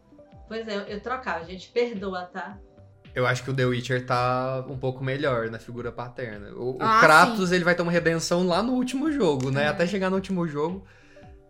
Pois é, eu, trocava, gente, perdoa, tá? Eu acho que o The Witcher tá um pouco melhor na figura paterna. O, o Ah, Kratos, ele vai ter uma redenção lá no último jogo, né? É. Até chegar no último jogo,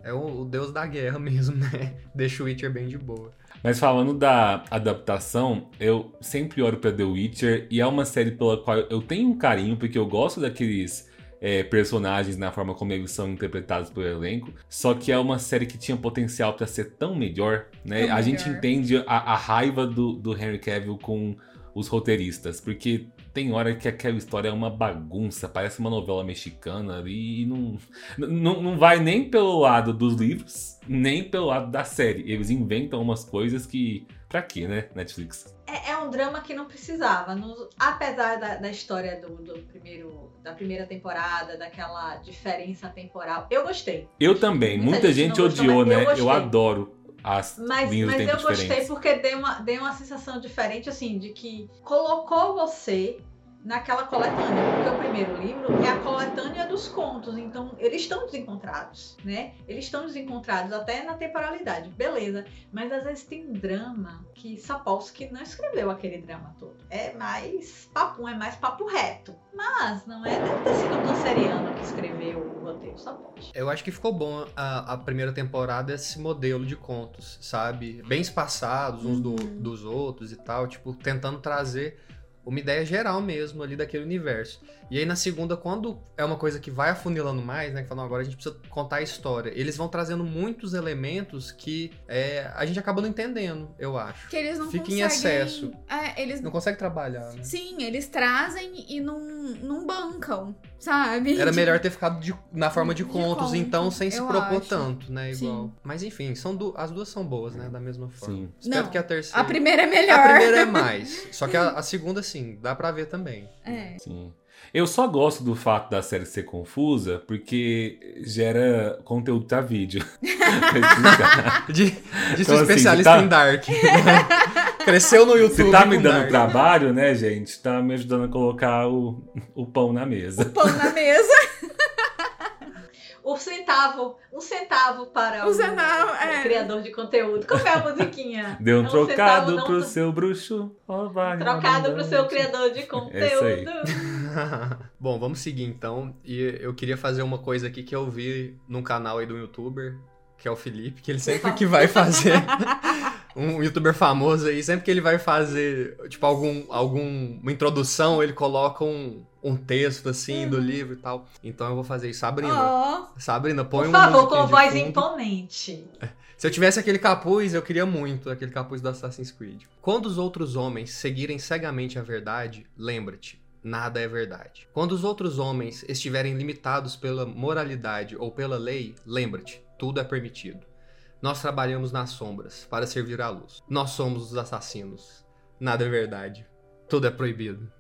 é o, o deus da guerra mesmo, né? Deixa o Witcher bem de boa. Mas falando da adaptação, eu sempre olho pra The Witcher e é uma série pela qual eu tenho um carinho, porque eu gosto daqueles é, personagens na forma como eles são interpretados pelo elenco. Só que é uma série que tinha potencial pra ser tão melhor, né? Tão a gente melhor. entende a, a raiva do, do Henry Cavill com os roteiristas, porque tem hora que aquela história é uma bagunça, parece uma novela mexicana e não, não, não vai nem pelo lado dos livros, nem pelo lado da série. Eles inventam umas coisas que. Pra quê, né, Netflix? É, é um drama que não precisava. No- apesar da, da história do, do primeiro, da primeira temporada, daquela diferença temporal, eu gostei. Eu também. Muita Muita, gente gente, gostou, odiou, eu né? Eu, gostei. adoro as Mas, linhas do mas tempo eu gostei diferentes. porque deu uma, deu uma sensação diferente, assim, de que colocou você naquela coletânea. Porque o primeiro livro é a coletânea dos contos. Então, eles estão desencontrados, né? Eles estão desencontrados até na temporalidade. Beleza. Mas às vezes tem um drama que Sapolsky não escreveu aquele drama todo. É mais papo, é mais papo reto. Mas não é, deve ter sido o canceriano que escreveu o roteiro Sapolsky. Eu acho que ficou bom a, a primeira temporada esse modelo de contos, sabe? Bem espaçados uns do- Uhum. dos outros e tal, tipo, tentando trazer uma ideia geral mesmo ali daquele universo. E aí na segunda, quando é uma coisa que vai afunilando mais, né? Que falam, agora a gente precisa contar a história. Eles vão trazendo muitos elementos que é, a gente acaba não entendendo, eu acho. Que eles não Fica em conseguem... excesso. É, eles Não consegue trabalhar, né? Sim, eles trazem e não, não bancam, sabe? Era melhor ter ficado de- na forma de De contos, conto, então, sem se propor acho. tanto, né? Sim. Igual. Mas enfim, são du- as duas são boas, né? Da mesma forma. Sim. Espero Não, que a terceira. A primeira é melhor. A primeira é mais. Só que a, a segunda, sim, dá pra ver também. É. Sim. Eu só gosto do fato da série ser confusa porque gera conteúdo pra vídeo. De, de Então, ser assim, especialista tá- em Dark. Cresceu no YouTube. Se tá me dando Dark. trabalho, né, gente? Tá me ajudando a colocar o, o pão na mesa. Pão na mesa. O centavo, um centavo para O o, centavo, o é. criador de conteúdo. Como é a musiquinha? Deu um É centavo, trocado não pro um seu bruxo. ó, vai, Trocado pro seu criador de É conteúdo. Bom, vamos seguir então. E eu queria fazer uma coisa aqui que eu vi num canal aí do youtuber, que é o Felipe, que ele sempre que vai fazer. Um youtuber famoso aí, sempre que ele vai fazer, tipo, algum, alguma introdução, ele coloca um, um texto assim do livro e tal. Então eu vou fazer isso. Sabrina, Ó. Sabrina, põe Por uma favor, com voz imponente. Se eu tivesse aquele capuz, eu queria muito aquele capuz do Assassin's Creed. Quando os outros homens seguirem cegamente a verdade, lembra-te, nada é verdade. Quando os outros homens estiverem limitados pela moralidade ou pela lei, lembra-te, tudo é permitido. Nós trabalhamos nas sombras para servir à luz. Nós somos os assassinos. Nada é verdade. Tudo é proibido.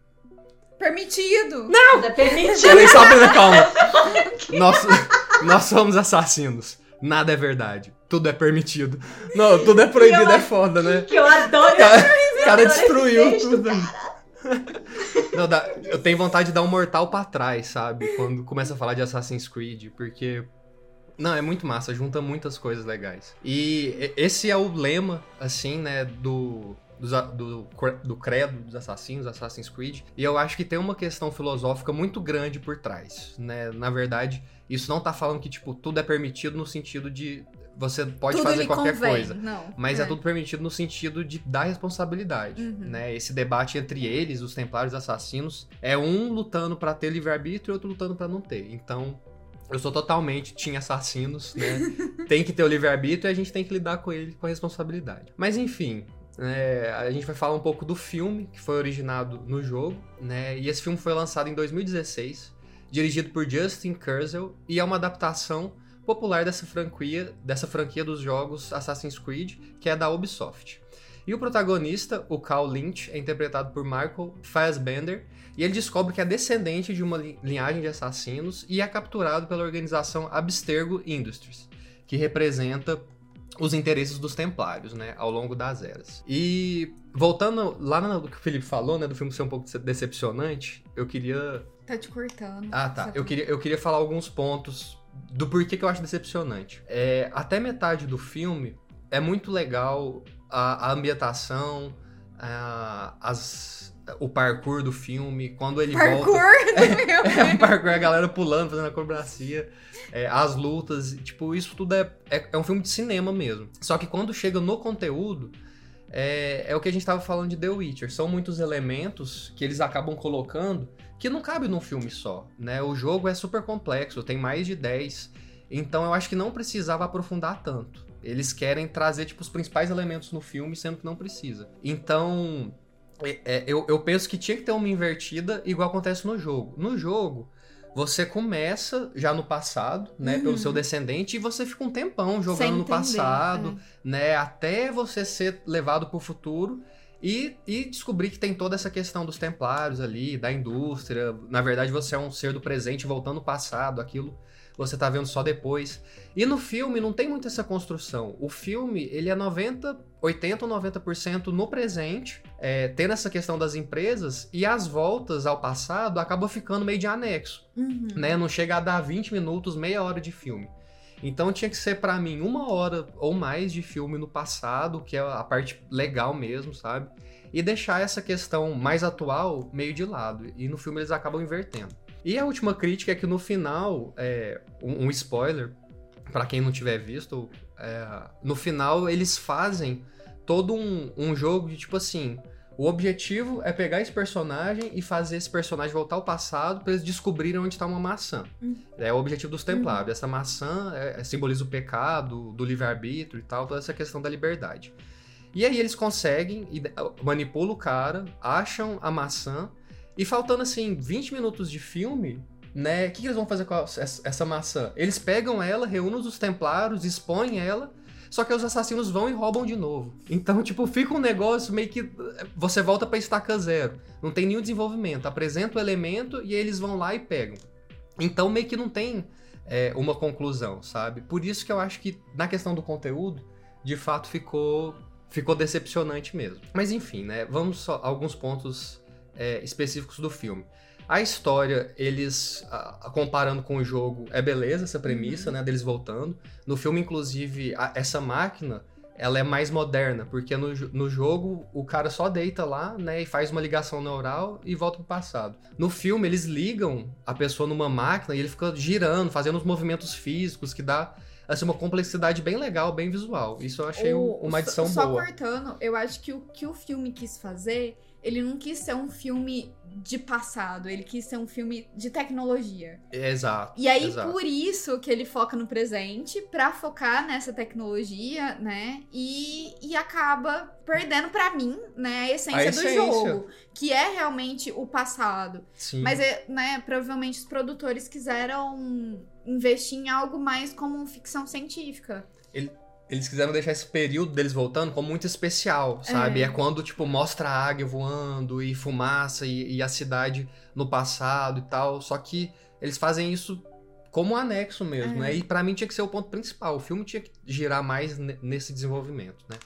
Permitido. Tudo é permitido. Peraí, Sabrina, calma. Nós, nós somos assassinos. Nada é verdade. Tudo é permitido. Não, tudo é proibido, é foda, né? Que eu adoro. O cara, o cara adoro esse destruiu texto, tudo. Não, dá- eu tenho vontade de dar um mortal pra trás, sabe? Quando começa a falar de Assassin's Creed, porque. Não, é muito massa, junta muitas coisas legais. E esse é o lema, assim, né, do. Do, do credo dos assassinos, Assassin's Creed. E eu acho que tem uma questão filosófica muito grande por trás, né? Na verdade, isso não tá falando que, tipo, tudo é permitido no sentido de você pode Tudo fazer qualquer convém. coisa. Não. Mas é. tudo permitido no sentido de dar responsabilidade, Uhum. né? Esse debate entre eles, os templários assassinos, é um lutando pra ter livre-arbítrio e outro lutando pra não ter. Então, eu sou totalmente tinha assassinos, né? tem que ter o livre-arbítrio e a gente tem que lidar com ele com a responsabilidade. Mas enfim, é, a gente vai falar um pouco do filme que foi originado no jogo, né? E esse filme foi lançado em 2016, dirigido por Justin Kurzel e é uma adaptação popular dessa franquia, dessa franquia dos jogos Assassin's Creed, que é da Ubisoft. E o protagonista, o Carl Lynch, é interpretado por Michael Fassbender, e ele descobre que é descendente de uma li- linhagem de assassinos e é capturado pela organização Abstergo Industries, que representa os interesses dos templários, né, ao longo das eras. E voltando lá no que o Felipe falou, né, do filme ser um pouco decepcionante, eu queria Tá te cortando. ah, tá. Eu queria, eu queria falar alguns pontos do porquê que eu acho decepcionante. É, até metade do filme é muito legal a, a ambientação, a- as, o parkour do filme, quando ele Parkour volta... filme. É, o parkour, a galera pulando, fazendo acrobacia, é, as lutas, tipo, isso tudo é, é, é um filme de cinema mesmo. Só que quando chega no conteúdo, é, é o que a gente tava falando de The Witcher. São muitos elementos que eles acabam colocando que não cabe num filme só, né? O jogo é super complexo, tem mais de 10. Então eu acho que não precisava aprofundar tanto. Eles querem trazer, tipo, os principais elementos no filme, sendo que não precisa. Então, é, é, eu, eu penso que tinha que ter uma invertida, igual acontece no jogo. No jogo, você começa já no passado, né, pelo Uhum. seu descendente, e você fica um tempão jogando Sem no entender, passado, é. né, até você ser levado pro futuro e, e descobrir que tem toda essa questão dos templários ali, da indústria. Na verdade, você é um ser do presente voltando no passado, aquilo você tá vendo só depois. E no filme não tem muito essa construção. O filme, ele é 90, 80 ou 90% no presente, é, tendo essa questão das empresas, e as voltas ao passado acabam ficando meio de anexo Uhum. né? Não chega a dar 20 minutos, meia hora de filme. Então tinha que ser pra mim uma hora ou mais de filme no passado, que é a parte legal mesmo, sabe? E deixar essa questão mais atual meio de lado. E no filme eles acabam invertendo. E a última crítica é que no final, é, um, um spoiler, pra quem não tiver visto, é, no final eles fazem todo um, um jogo de tipo assim. O objetivo é pegar esse personagem e fazer esse personagem voltar ao passado pra eles descobrirem onde tá uma maçã. Hum. É o objetivo dos Templários. Essa maçã é- é- simboliza o pecado, do livre-arbítrio e tal, toda essa questão da liberdade. E aí eles conseguem, e- manipulam o cara, acham a maçã, e faltando assim 20 minutos de filme, né? O que, que eles vão fazer com a- essa, essa maçã? Eles pegam ela, reúnem os Templários, expõem ela. Só que os assassinos vão e roubam de novo. Então, tipo, fica um negócio meio que. Você volta pra estaca zero. Não tem nenhum desenvolvimento. Apresenta o elemento e eles vão lá e pegam. Então, meio que não tem é, uma conclusão, sabe? Por isso que eu acho que na questão do conteúdo, de fato ficou, ficou decepcionante mesmo. Mas enfim, né? Vamos só alguns pontos é, específicos do filme. A história, eles, a- a- comparando com o jogo, é beleza essa premissa, né? Deles voltando. No filme, inclusive, a- essa máquina, ela é mais moderna, porque no, no jogo o cara só deita lá, né, e faz uma ligação neural e volta pro passado. No filme eles ligam a pessoa numa máquina e ele fica girando, fazendo os movimentos físicos que dá assim uma complexidade bem legal, bem visual. Isso eu achei O- uma adição só boa. cortando, eu acho que o que o filme quis fazer, ele não quis ser um filme de passado, ele quis ser um filme de tecnologia. Exato. E aí, exato. por isso que ele foca no presente, pra focar nessa tecnologia, né? E, e acaba perdendo pra mim, né, a essência, A do essência. jogo, que é realmente o passado. Sim. Mas, é, né, provavelmente os produtores quiseram investir em algo mais como ficção científica. Eles quiseram deixar esse período deles voltando como muito especial, sabe? É. É, quando, tipo, mostra a águia voando e fumaça e, e a cidade no passado e tal. Só que eles fazem isso como um anexo mesmo, É. né? E pra mim tinha que ser o ponto principal. O filme tinha que girar mais ne- nesse desenvolvimento, né?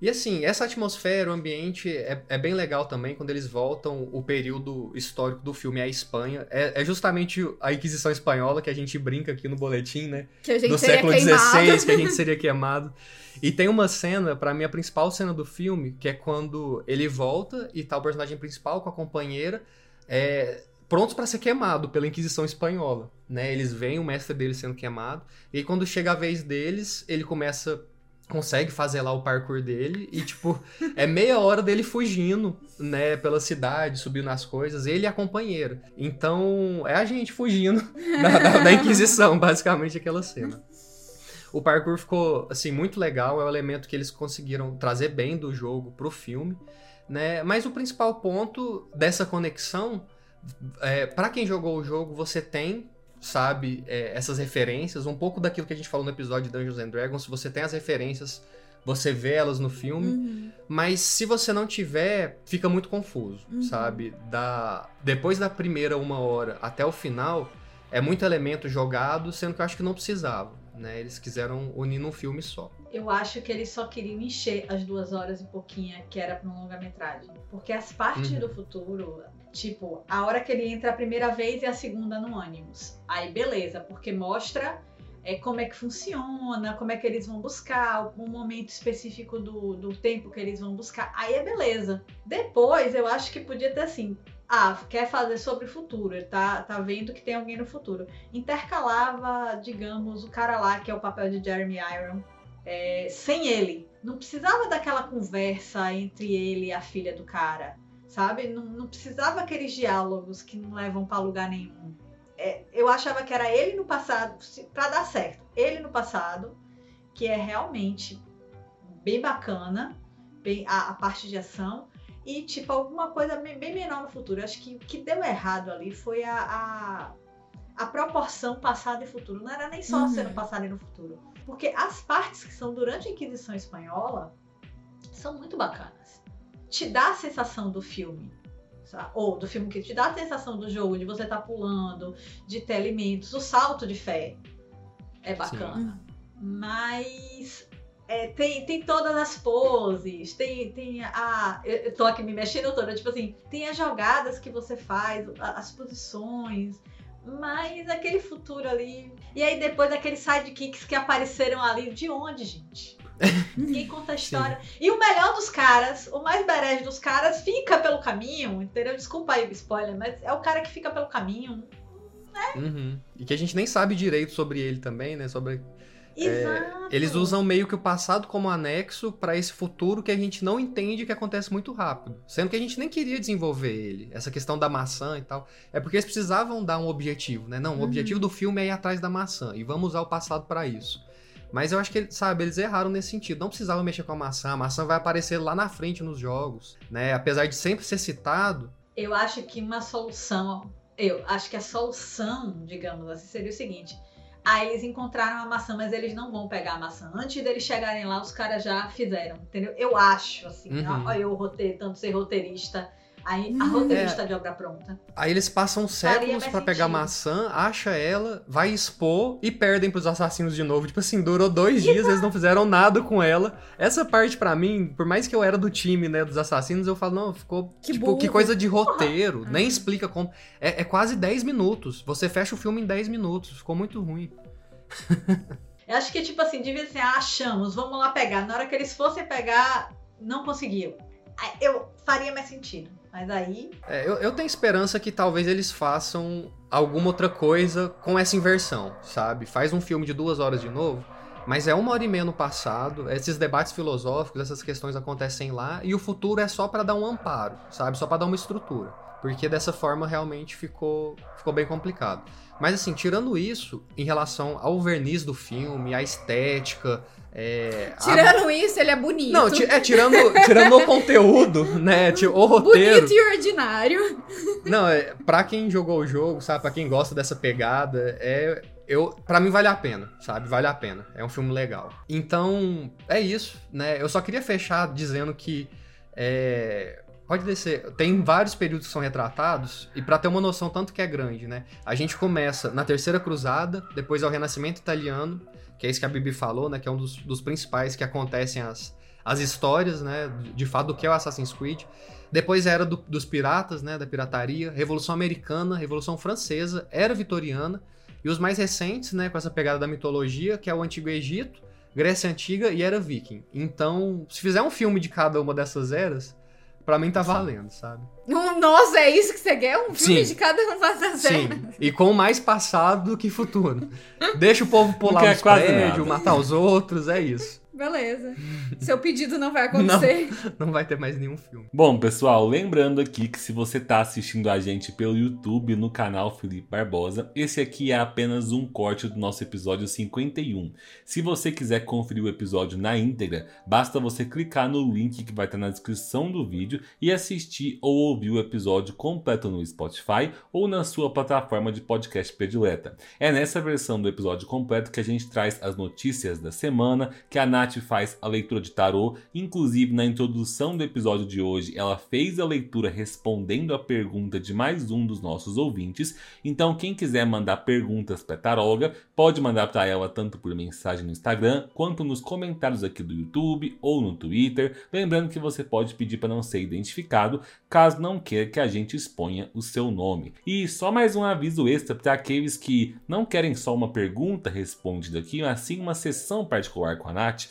E assim, essa atmosfera, o ambiente é, é bem legal também quando eles voltam o período histórico do filme à Espanha. É, é justamente a Inquisição Espanhola que a gente brinca aqui no boletim, né? Que a gente do século. XVI, que a gente seria queimado. E tem uma cena, pra mim, a principal cena do filme, que é quando ele volta e tá o personagem principal com a companheira, é, prontos pra ser queimado pela Inquisição Espanhola. Né? Eles veem o mestre dele sendo queimado, e aí quando chega a vez deles, ele começa. Consegue fazer lá o parkour dele e, tipo, é meia hora dele fugindo, né, pela cidade, subindo nas coisas, ele e a companheira. Então, é a gente fugindo da, da- da Inquisição, basicamente, aquela cena. O parkour ficou, assim, muito legal, é um elemento que eles conseguiram trazer bem do jogo pro filme, né? Mas o principal ponto dessa conexão, é, para quem jogou o jogo, você tem, sabe, é, essas referências, um pouco daquilo que a gente falou no episódio de Dungeons and Dragons, você tem as referências, você vê elas no filme, Uhum. mas se você não tiver, fica muito confuso, Uhum. sabe? Da... Depois da primeira uma hora até o final, é muito elemento jogado, sendo que eu acho que não precisava, né? Eles quiseram unir num filme só. Eu acho que eles só queriam encher as duas horas e pouquinha que era pra um longa-metragem. Porque as partes Uhum. do futuro, tipo, a hora que ele entra a primeira vez e a segunda no ânimos. Aí beleza, porque mostra é, como é que funciona, como é que eles vão buscar, um momento específico do, do tempo que eles vão buscar. Aí é beleza. Depois eu acho que podia ter assim. Ah, quer fazer sobre o futuro, tá, tá vendo que tem alguém no futuro. Intercalava, digamos, o cara lá, que é o papel de Jeremy Iron, é, sem ele. Não precisava daquela conversa entre ele e a filha do cara, sabe? Não, não precisava aqueles diálogos que não levam pra lugar nenhum. É, eu achava que era ele no passado, pra dar certo. Ele no passado, que é realmente bem bacana, bem, a, a parte de ação. E, tipo, alguma coisa bem menor no futuro. Eu acho que o que deu errado ali foi a, a, a proporção passado e futuro. Não era nem só Uhum. sendo passado e no futuro. Porque as partes que são durante a Inquisição Espanhola são muito bacanas. Te dá a sensação do filme. sabe? Ou do filme que te dá a sensação do jogo, de você estar pulando, de ter alimentos, o salto de fé é bacana. Mas é, tem, tem todas as poses, tem, tem a. Eu, tô aqui me mexendo toda, tipo assim, tem as jogadas que você faz, as posições. Mas aquele futuro ali. E aí depois aqueles sidekicks que apareceram ali, de onde, gente? Ninguém conta a história. E o melhor dos caras, o mais berege dos caras, fica pelo caminho, entendeu? Desculpa aí o spoiler, mas é o cara que fica pelo caminho. Uhum. E que a gente nem sabe direito sobre ele também, né? Sobre Exato. Eles usam meio que o passado como anexo pra esse futuro que a gente não entende que acontece muito rápido. Sendo que a gente nem queria desenvolver ele. Essa questão da maçã e tal. É porque eles precisavam dar um objetivo, né? Não, o Uhum. objetivo do filme é ir atrás da maçã. E vamos usar o passado pra isso. Mas eu acho que, sabe, eles erraram nesse sentido. Não precisavam mexer com a maçã. A maçã vai aparecer lá na frente nos jogos, né? Apesar de sempre ser citado. Eu acho que uma solução, eu acho que a solução, digamos assim, seria o seguinte: ah, eles encontraram a maçã, mas eles não vão pegar a maçã. Antes deles chegarem lá, os caras já fizeram, entendeu? Eu acho, assim, Uhum. olha eu roteiro, tanto ser roteirista, aí a Uhum. roteirista de obra pronta. Aí eles passam séculos pra pegar maçã, acha ela, vai expor e perdem pros assassinos de novo. Tipo assim, durou dois dias, eles não fizeram nada com ela. Essa parte pra mim, por mais que eu era do time, né, dos assassinos, eu falo, não, ficou Que tipo, burro. que coisa de roteiro, Uhum. nem explica como. É, é quase 10 minutos. Você fecha o filme em 10 minutos, ficou muito ruim. Eu acho que, tipo assim, devia ser, ah, achamos, vamos lá pegar. Na hora que eles fossem pegar, não conseguiu. Eu faria mais sentido. Mas aí, É, eu, eu tenho esperança que talvez eles façam alguma outra coisa com essa inversão, sabe? Faz um filme de duas horas de novo, mas é uma hora e meia no passado, esses debates filosóficos, essas questões acontecem lá, e o futuro é só pra dar um amparo, sabe? Só pra dar uma estrutura. Porque dessa forma realmente ficou, ficou bem complicado. Mas assim, tirando isso, em relação ao verniz do filme, a estética, é, a- Tirando isso, ele é bonito. Não, é tirando, tirando o conteúdo, né? O roteiro. Bonito e ordinário. Não, é, pra quem jogou o jogo, sabe? Pra quem gosta dessa pegada, é. Eu, pra mim vale a pena, sabe? Vale a pena. É um filme legal. Então, é isso, né? Eu só queria fechar dizendo que. É, pode descer. Tem vários períodos que são retratados, e pra ter uma noção tanto que é grande, né? A gente começa na Terceira Cruzada, depois é o Renascimento Italiano, que é isso que a Bibi falou, né? Que é um dos, dos principais que acontecem as, as histórias, né? De fato, do que é o Assassin's Creed. Depois era do- dos piratas, né, da pirataria, Revolução Americana, Revolução Francesa, Era Vitoriana, e os mais recentes, né, com essa pegada da mitologia, que é o Antigo Egito, Grécia Antiga e Era Viking. Então, se fizer um filme de cada uma dessas eras, pra mim tá valendo, sabe? Um- Nossa, é isso que você quer? Um filme Sim. de cada um fazer Sim, e com mais passado do que futuro. Deixa o povo pular os quase prédios, nada. matar os outros, é isso. Beleza. Seu pedido não vai acontecer. Não vai ter mais nenhum filme. Bom, pessoal, lembrando aqui que se você está assistindo a gente pelo YouTube no canal Felipe Barbosa, esse aqui é apenas um corte do nosso episódio 51. Se você quiser conferir o episódio na íntegra, basta você clicar no link que vai estar na descrição do vídeo e assistir ou ouvir o episódio completo no Spotify ou na sua plataforma de podcast predileta. É nessa versão do episódio completo que a gente traz as notícias da semana, que a Nath faz a leitura de tarô, inclusive na introdução do episódio de hoje, ela fez a leitura respondendo a pergunta de mais um dos nossos ouvintes. Então, quem quiser mandar perguntas para taróloga, pode mandar para ela tanto por mensagem no Instagram, quanto nos comentários aqui do YouTube ou no Twitter. Lembrando que você pode pedir para não ser identificado, caso não queira que a gente exponha o seu nome. E só mais um aviso extra para aqueles que não querem só uma pergunta respondida aqui, mas sim uma sessão particular com a Nath.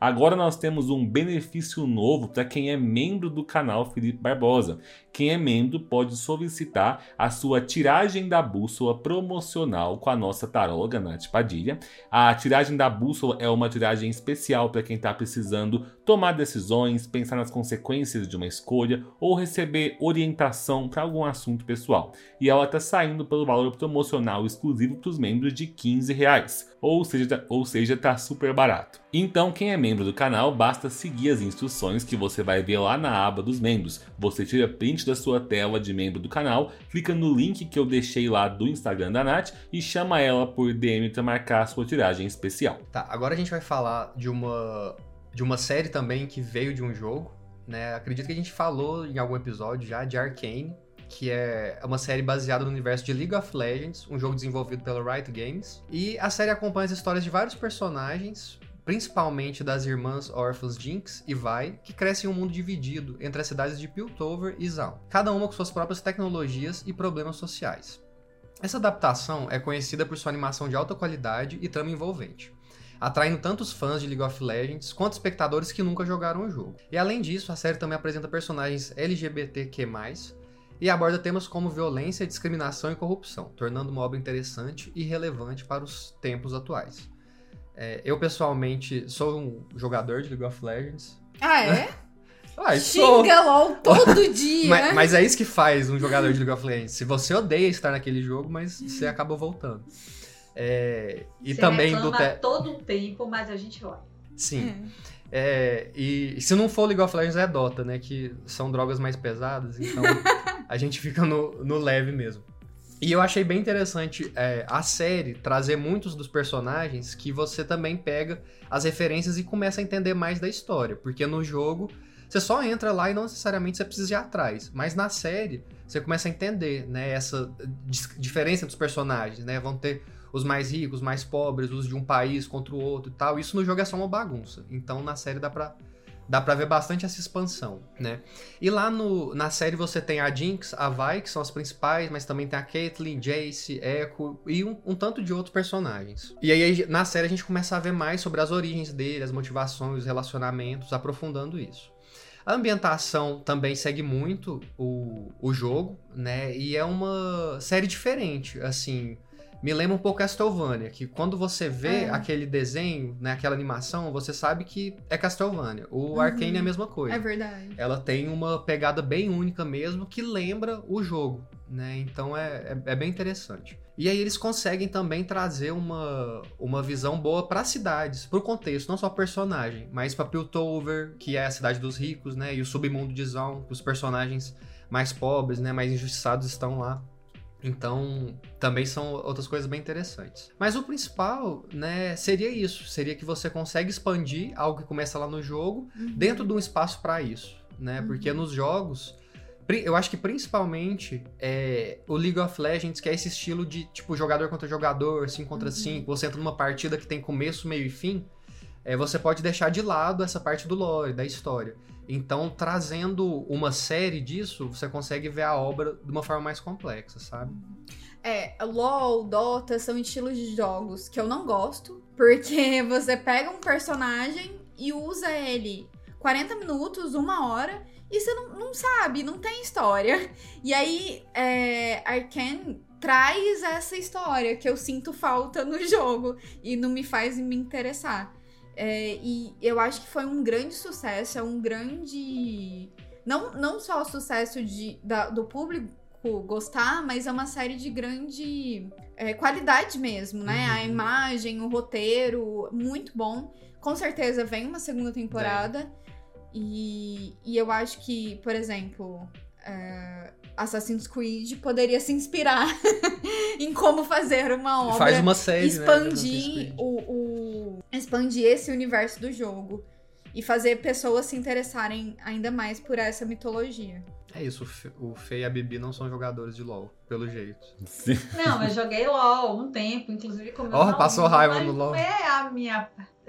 Agora nós temos um benefício novo para quem é membro do canal Felipe Barbosa, quem é membro pode solicitar a sua tiragem da bússola promocional com a nossa taróloga Nath Padilha. A tiragem da bússola é uma tiragem especial para quem está precisando tomar decisões, pensar nas consequências de uma escolha ou receber orientação para algum assunto pessoal. E ela está saindo pelo valor promocional exclusivo para os membros de 15 reais, ou seja, ou seja, tá super barato. Então, quem é membro do canal, basta seguir as instruções que você vai ver lá na aba dos membros. Você tira print da sua tela de membro do canal, clica no link que eu deixei lá do Instagram da Nath e chama ela por DM para marcar a sua tiragem especial. Tá, agora a gente vai falar de uma de uma série também que veio de um jogo, né? Acredito que a gente falou em algum episódio já de Arcane, que é uma série baseada no universo de League of Legends, um jogo desenvolvido pela Riot Games. E a série acompanha as histórias de vários personagens, principalmente das irmãs órfãs Jinx e Vi, que crescem em um mundo dividido entre as cidades de Piltover e Zaun, cada uma com suas próprias tecnologias e problemas sociais. Essa adaptação é conhecida por sua animação de alta qualidade e trama envolvente atraindo tanto os fãs de League of Legends quanto espectadores que nunca jogaram o jogo. E além disso, a série também apresenta personagens LGBTQ+, e aborda temas como violência, discriminação e corrupção, tornando uma obra interessante e relevante para os tempos atuais. É, eu, pessoalmente, sou um jogador de League of Legends. Ah, é? Ah, sou... Xinga LOL todo dia. mas, mas, é isso que faz um jogador de League of Legends. Se você odeia estar naquele jogo, mas você acaba voltando. É, e Você também do te... todo o tempo, mas a gente vai. Sim. É. É, e se não for League of Legends é Dota, né? Que são drogas mais pesadas, então a gente fica no, no leve mesmo. E eu achei bem interessante é, a série trazer muitos dos personagens que você também pega as referências e começa a entender mais da história. Porque no jogo você só entra lá e não necessariamente você precisa ir atrás. Mas na série você começa a entender né, essa diferença dos personagens. Né? Vão ter os mais ricos, os mais pobres, os de um país contra o outro e tal. Isso no jogo é só uma bagunça. Então na série dá pra, dá pra ver bastante essa expansão, né? E lá no, na série você tem a Jinx, a Vi, que são as principais, mas também tem a Caitlyn, Jace, Echo e um, um, tanto de outros personagens. E aí na série a gente começa a ver mais sobre as origens dele, as motivações, os relacionamentos, aprofundando isso. A ambientação também segue muito o, o jogo, né? E é uma série diferente, assim me lembra um pouco Castlevania, que quando você vê é. aquele desenho, né, aquela animação, você sabe que é Castlevania. O uhum. Arcane é a mesma coisa. É verdade. Ela tem uma pegada bem única mesmo, que lembra o jogo, né? Então é, é, é bem interessante. E aí eles conseguem também trazer uma, uma visão boa para cidades, para o contexto, não só personagem, mas para Piltover, que é a cidade dos ricos, né? E o submundo de Zaun, os personagens mais pobres, né, mais injustiçados estão lá. Então, também são outras coisas bem interessantes. Mas o principal, né, seria isso. Seria que você consegue expandir algo que começa lá no jogo uhum. dentro de um espaço para isso, né? Uhum. Porque nos jogos, eu acho que principalmente é, o League of Legends, que é esse estilo de, tipo, jogador contra jogador, 5 contra 5, uhum. você entra numa partida que tem começo, meio e fim, é, você pode deixar de lado essa parte do lore, da história. Então, trazendo uma série disso, você consegue ver a obra de uma forma mais complexa, sabe? É, LOL, Dota são estilos de jogos que eu não gosto, porque você pega um personagem e usa ele 40 minutos, uma hora, e você não, não sabe, não tem história. E aí, é, Arkane traz essa história que eu sinto falta no jogo e não me faz me interessar. É, e eu acho que foi um grande sucesso, é um grande. Não, não só sucesso de, da, do público gostar, mas é uma série de grande é, qualidade mesmo, né? Uhum. A imagem, o roteiro, muito bom. Com certeza vem uma segunda temporada. E, e eu acho que, por exemplo, é, Assassin's Creed poderia se inspirar em como fazer uma obra. Faz uma série, né, expandir né, o, o, expandir esse universo do jogo e fazer pessoas se interessarem ainda mais por essa mitologia. É isso, o Fê e a Bibi não são jogadores de LoL, pelo jeito. Sim. Não, eu joguei LoL um tempo, inclusive como oh, passou raiva no LoL. É a minha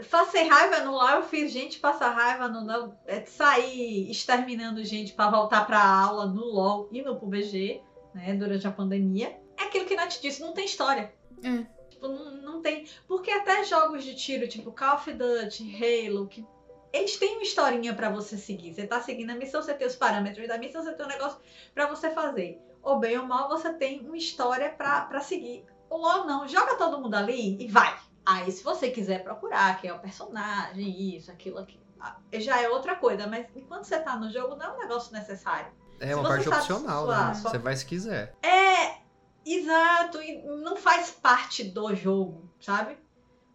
Passei raiva no LOL, eu fiz gente passar raiva no LOL, é, sair exterminando gente para voltar pra aula no LOL e no PUBG, né, durante a pandemia. É aquilo que Nath disse, não tem história. É. Tipo, não, não tem. Porque até jogos de tiro, tipo Call of Duty, Halo, que eles têm uma historinha pra você seguir. Você tá seguindo a missão, você tem os parâmetros da missão, você tem um negócio pra você fazer. Ou bem ou mal, você tem uma história pra, pra seguir. Ou não, joga todo mundo ali e vai. Aí, se você quiser procurar quem é o personagem, isso, aquilo, aquilo, ah, já é outra coisa. Mas enquanto você tá no jogo, não é um negócio necessário. É uma parte sabe opcional, suar, né? só- Você vai se quiser. É, exato, e não faz parte do jogo, sabe?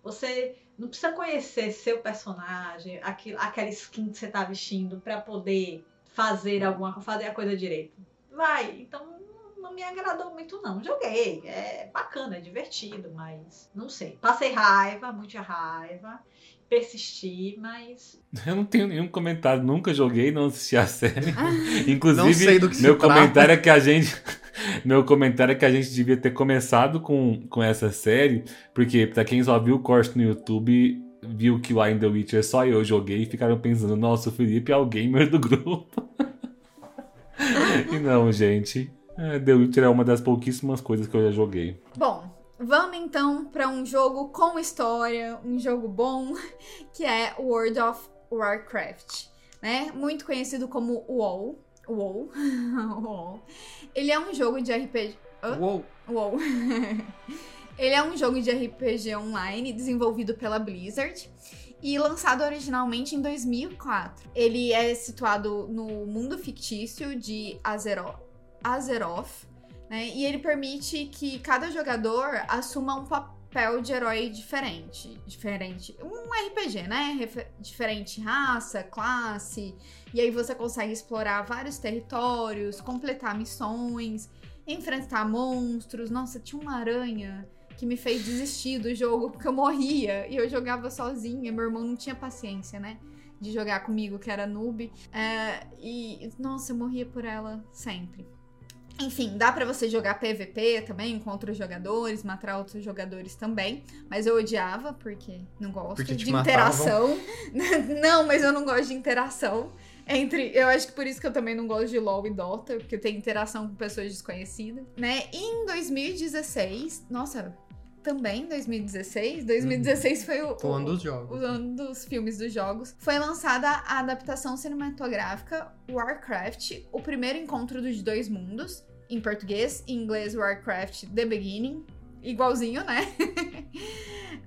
Você não precisa conhecer seu personagem, aquilo, aquela skin que você tá vestindo pra poder fazer alguma fazer a coisa direito. Vai, então não me agradou muito não. Joguei, é bacana, é divertido, mas não sei. Passei raiva, muita raiva, persisti, mas Eu não tenho nenhum comentário, nunca joguei, não assisti a série. Não Inclusive, sei do que se meu trata. comentário é que a gente. Meu comentário é que a gente devia ter começado com, com essa série, porque pra quem só viu o corte no YouTube, viu que lá em The Witcher só eu joguei e ficaram pensando, nossa, o Felipe é o gamer do grupo. e não, gente. é, The Witcher é uma das pouquíssimas coisas que eu já joguei. Bom, vamos então pra um jogo com história, um jogo bom, que é World of Warcraft, né? Muito conhecido como WoW. WoW. WoW. Ele é um jogo de RPG. Uou! WoW. Ele é um jogo de RPG online desenvolvido pela Blizzard e lançado originalmente em 2004. Ele é situado no mundo fictício de Azero- Azeroth, né? E ele permite que cada jogador assuma um papel de herói diferente, diferente, um RPG, né? Diferente raça, classe, e aí você consegue explorar vários territórios, completar missões, enfrentar monstros. Nossa, tinha uma aranha que me fez desistir do jogo porque eu morria e eu jogava sozinha. Meu irmão não tinha paciência, né? De jogar comigo, que era noob. É, e, nossa, eu morria por ela sempre. Enfim, dá pra você jogar PVP também com outros jogadores, matar outros jogadores também. Mas eu odiava porque não gosto Porque de matavam. interação. não, mas eu não gosto de interação. Entre. Eu acho que por isso que eu também não gosto de LOL e Dota, porque tem interação com pessoas desconhecidas, né? E em 2016, nossa, também em 2016, 2016 foi o, O ano o, dos jogos. o ano dos filmes dos jogos, foi lançada a adaptação cinematográfica Warcraft, o primeiro encontro dos dois mundos, em português, em inglês Warcraft The Beginning, igualzinho, né?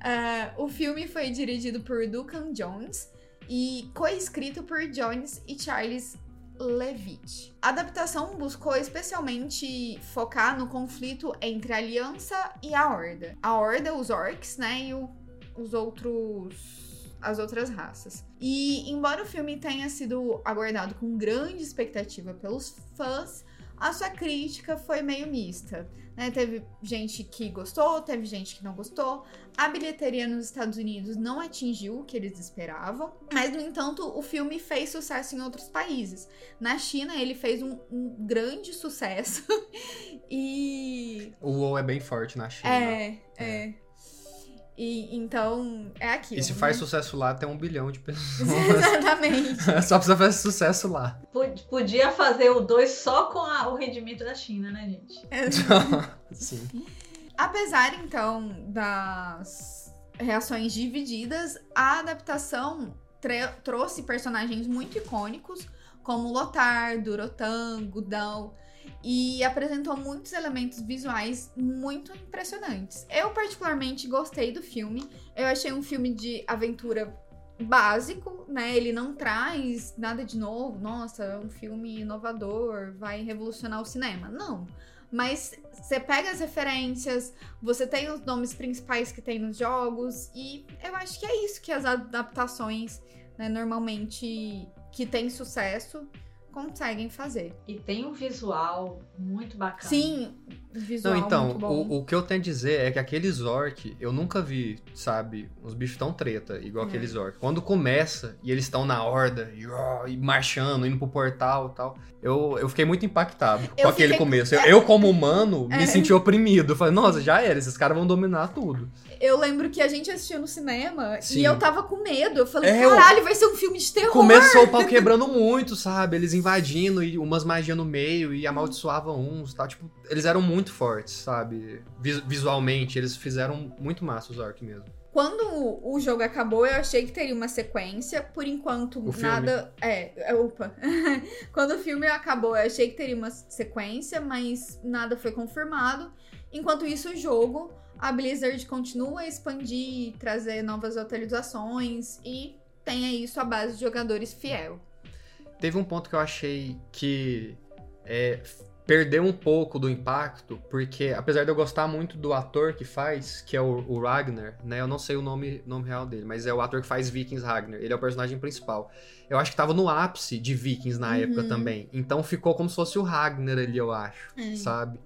Ah, o filme foi dirigido por Duncan Jones e coescrito por Jones e Charles Levitt. A adaptação buscou especialmente focar no conflito entre a Aliança e a Horda. A Horda, os Orcs, né, e o- os outros as outras raças. E embora o filme tenha sido aguardado com grande expectativa pelos fãs, a sua crítica foi meio mista. Né? Teve gente que gostou, teve gente que não gostou. A bilheteria nos Estados Unidos não atingiu o que eles esperavam, mas no entanto o filme fez sucesso em outros países. Na China ele fez um, um grande sucesso e O WoW é bem forte na China. é, é. E então é aquilo. E se faz né? sucesso lá, tem um bilhão de pessoas. Exatamente. Só precisa fazer sucesso lá. pod- podia fazer o 2 só com a- o rendimento da China, né, gente? Sim. Apesar, então, das reações divididas, a adaptação trouxe personagens muito icônicos, como Lotar, Durotan, Gudal, e apresentou muitos elementos visuais muito impressionantes. Eu, particularmente, gostei do filme. Eu achei um filme de aventura básico, né? Ele não traz nada de novo. Nossa, é um filme inovador, vai revolucionar o cinema. Não. Mas você pega as referências, você tem os nomes principais que tem nos jogos, e eu acho que é isso que as adaptações, né, normalmente, que tem sucesso, conseguem fazer. E tem um visual muito bacana. Sim, visual Não, então, muito bom. o, o que eu tenho a dizer é que aqueles orc, eu nunca vi, sabe, uns bichos tão treta, igual É. aqueles orc. Quando começa e eles estão na horda, e, ó, e marchando, indo pro portal e tal, eu, eu fiquei muito impactado Eu com aquele fiquei- começo. Eu, eu, como humano, É. me senti oprimido. Eu falei, nossa, já era, esses caras vão dominar tudo. Eu lembro que a gente assistiu no cinema Sim. e eu tava com medo. Eu falei, É, eu- caralho, vai ser um filme de terror. Começou o pau quebrando muito, sabe? Eles invadindo e umas magias no meio e amaldiçoavam uns e tal. Tipo, eles eram muito fortes, sabe? Vis- visualmente, eles fizeram muito massa os orc mesmo. Quando o, jogo acabou, eu achei que teria uma sequência. Por enquanto, O filme. nada. É, é, opa. Quando o filme acabou, eu achei que teria uma sequência, mas nada foi confirmado. Enquanto isso, o jogo, a Blizzard continua a expandir, trazer novas atualizações e tem aí sua base de jogadores fiel. Teve um ponto que eu achei que é, perdeu um pouco do impacto, porque apesar de eu gostar muito do ator que faz, que é o, o Ragnar, né? Eu não sei o nome, nome real dele, mas é o ator que faz Vikings Ragnar. Ele é o personagem principal. Eu acho que tava no ápice de Vikings na Uhum. época também. Então ficou como se fosse o Ragnar ali, eu acho, É. sabe?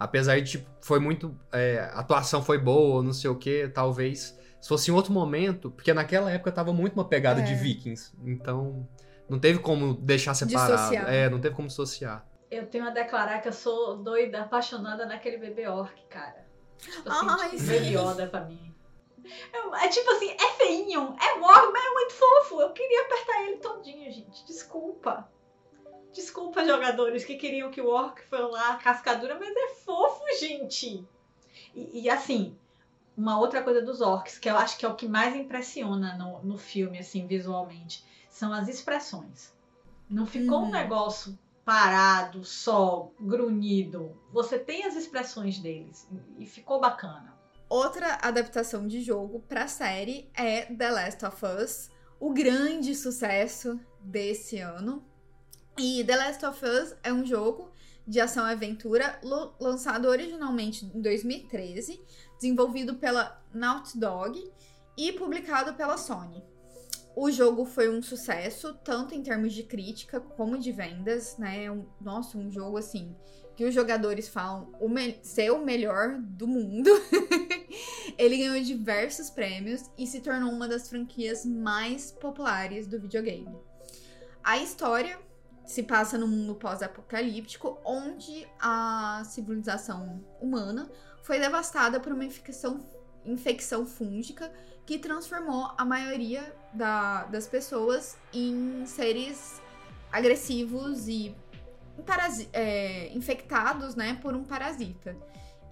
Apesar de, tipo, foi muito. é, a atuação foi boa, não sei o que, talvez. Se fosse em outro momento, porque naquela época tava muito uma pegada É. de Vikings. Então, não teve como deixar separado. Dissociar. É, não teve como dissociar. Eu tenho a declarar que eu sou doida, apaixonada naquele bebê orc, cara. Tipo assim, Ai, tipo, sim. bebê Yoda pra mim. É tipo assim, é feinho, é orc, mas é muito fofo. Eu queria apertar ele todinho, gente. Desculpa. Desculpa, jogadores que queriam que o orc foi lá, cascadura, mas é fofo, gente. E, e, assim, uma outra coisa dos orcs, que eu acho que é o que mais impressiona no, no filme, assim, visualmente, são as expressões. Não ficou um Uhum. negócio parado, só, grunhido. Você tem as expressões deles e- e ficou bacana. Outra adaptação de jogo pra série é The Last of Us, o grande sucesso desse ano. E The Last of Us é um jogo de ação e aventura lançado originalmente em 2013, desenvolvido pela Naughty Dog e publicado pela Sony. O jogo foi um sucesso, tanto em termos de crítica como de vendas, né? É Um, nossa, um jogo assim que os jogadores falam o ser o melhor do mundo. Ele ganhou diversos prêmios e se tornou uma das franquias mais populares do videogame. A história se passa num mundo pós-apocalíptico onde a civilização humana foi devastada por uma infecção, infecção fúngica que transformou a maioria da- das pessoas em seres agressivos e é, infectados né, por um parasita.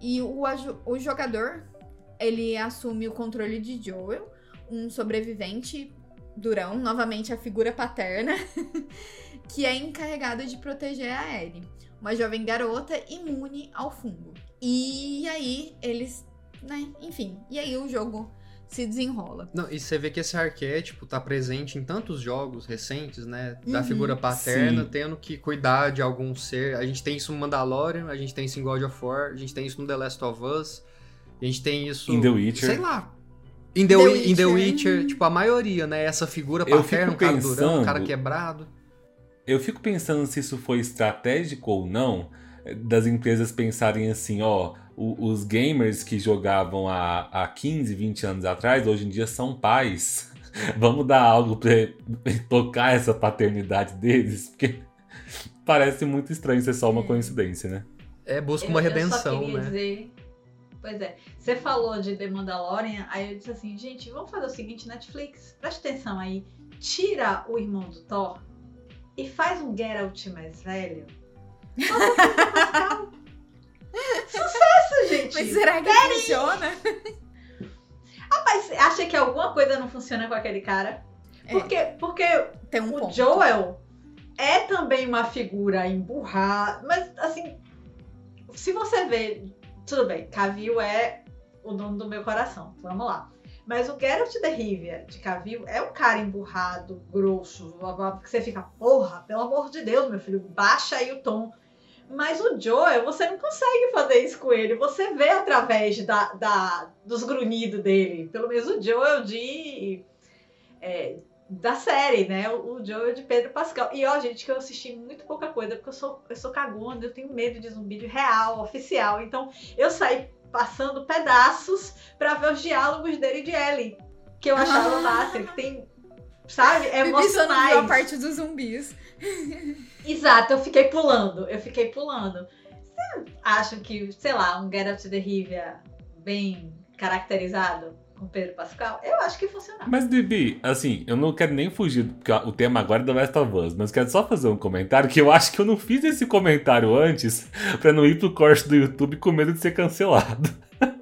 E o, o jogador ele assume o controle de Joel, um sobrevivente durão, novamente a figura paterna, que é encarregado de proteger a Ellie, uma jovem garota imune ao fungo. E aí eles, né, enfim, e aí o jogo se desenrola. Não, e você vê que esse arquétipo tá presente em tantos jogos recentes, né? Da Uhum. figura paterna Sim. tendo que cuidar de algum ser. A gente tem isso no Mandalorian, a gente tem isso em God of War, a gente tem isso no The Last of Us, a gente tem isso. In The Witcher. Sei lá. Em The, The Wi- em The Witcher. Witcher, tipo, a maioria, né? Essa figura Eu paterna, fico um cara durão, um cara pensando- quebrado. Eu fico pensando se isso foi estratégico ou não, eh, das empresas pensarem assim, ó, os gamers que jogavam há, há 15, 20 anos atrás, hoje em dia são pais. Vamos dar algo pra tocar essa paternidade deles, porque parece muito estranho ser só uma É. coincidência, né? É, busca uma eu só redenção, né? dizer- Pois é, você falou de The Mandalorian, aí eu disse assim, gente, vamos fazer o seguinte, Netflix, preste atenção aí, tira o irmão do Thor e faz um Geralt mais velho. Sucesso, gente! Mas será que funciona? Mas acha que alguma coisa não funciona com aquele cara? É. Porque, porque Tem um o ponto. Joel é também uma figura emburrada, mas assim, se você vê, tudo bem, Cavill é o dono do meu coração, vamos lá. Mas o Geralt de Rivia de Cavill é um cara emburrado, grosso, blá, blá, que você fica, porra, pelo amor de Deus, meu filho, baixa aí o tom. Mas o Joel, você não consegue fazer isso com ele. Você vê através da, da- dos grunhidos dele. Pelo menos o Joel de. é, da série, né? O Joel de Pedro Pascal. E ó, gente, que eu assisti muito pouca coisa, porque eu sou, eu sou cagona, eu tenho medo de zumbi de real, oficial. Então eu saí passando pedaços pra ver os diálogos dele e de Ellie. Que eu achava Ah. massa, que tem. Sabe? Não viu a Emocionais. parte dos zumbis. Exato, eu fiquei pulando, eu fiquei pulando. Você acha que, sei lá, um Geralt de Rivia bem caracterizado com Pedro Pascal? Eu acho que funcionava. Mas, Bibi, assim, eu não quero nem fugir, porque o tema agora é The Last of Us, mas quero só fazer um comentário que eu acho que eu não fiz esse comentário antes pra não ir pro corte do YouTube com medo de ser cancelado.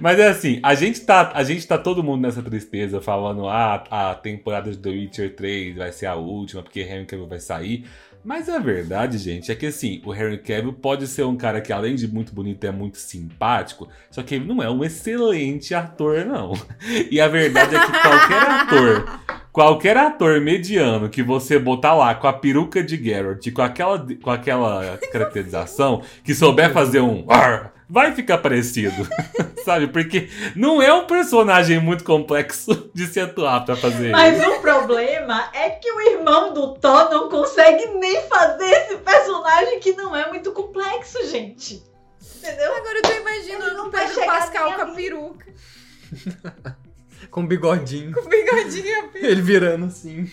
Mas é assim, a gente, tá, a gente tá todo mundo nessa tristeza, falando, ah, a temporada de The Witcher 3 vai ser a última, porque Henry Cavill vai sair. Mas a verdade, gente, é que assim, o Henry Cavill pode ser um cara que, além de muito bonito, é muito simpático, só que ele não é um excelente ator, não. E a verdade é que qualquer ator, qualquer ator mediano que você botar lá com a peruca de Geralt, com aquela, com aquela caracterização, que souber fazer um vai ficar parecido, sabe? Porque não é um personagem muito complexo de se atuar pra fazer. Mas o problema é que o irmão do Thor não consegue nem fazer esse personagem que não é muito complexo, gente. Entendeu? Agora eu tô imaginando não o Pedro Pascal com a peruca, Com bigodinho. com o bigodinho e a peruca. Ele virando assim.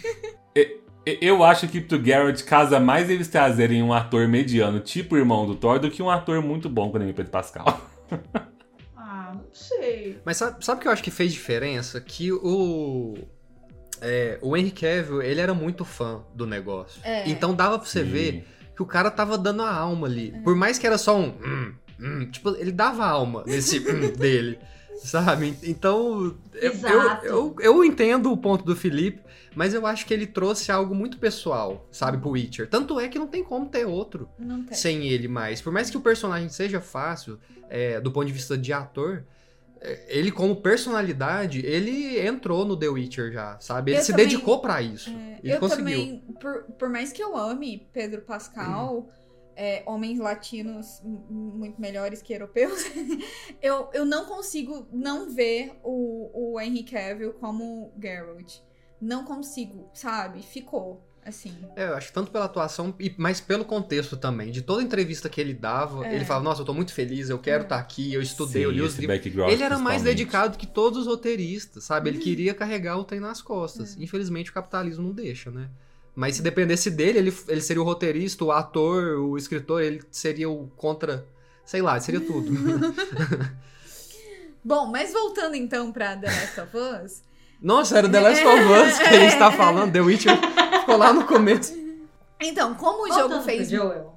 Eu acho que pro Garrett casa mais eles trazerem um ator mediano, tipo o irmão do Thor, do que um ator muito bom como o Pedro Pascal. Ah, não sei. Mas sabe, sabe o que eu acho que fez diferença? Que o. é, o Henry Cavill, ele era muito fã do negócio. É. Então dava pra você Sim. ver que o cara tava dando a alma ali. Por mais que era só um. hum, hum, tipo, ele dava alma nesse hum dele. Sabe? Então. eu-. Eu, eu, entendo o ponto do Felipe, mas eu acho que ele trouxe algo muito pessoal, sabe, pro Witcher. Tanto é que não tem como ter outro sem ele mais. Por mais que o personagem seja fácil, é, do ponto de vista de ator, é, ele como personalidade, ele entrou no The Witcher já, sabe? Ele Eu se também- dedicou pra isso. É, ele eu conseguiu. também, por, por mais que eu ame Pedro Pascal, é, homens latinos muito melhores que europeus, eu, eu não consigo não ver o, o Henry Cavill como Geralt. Não consigo, sabe? Ficou, assim. É, eu acho que tanto pela atuação, e- mas pelo contexto também. De toda entrevista que ele dava, É. ele falava, nossa, eu tô muito feliz, eu quero É. estar aqui, eu estudei, eu Sim, li os livros. Ele era mais dedicado que todos os roteiristas, sabe? Uhum. Ele queria carregar o trem nas costas. É. Infelizmente o capitalismo não deixa, né? Mas se dependesse dele, ele, ele seria o roteirista, o ator, o escritor, ele seria o contra. Sei lá, seria tudo. Bom, mas voltando então pra The Last of Us, Nossa, era The Last of Us que a gente tá falando, The Witcher ficou lá no começo. então, como o Voltando jogo fez Joel.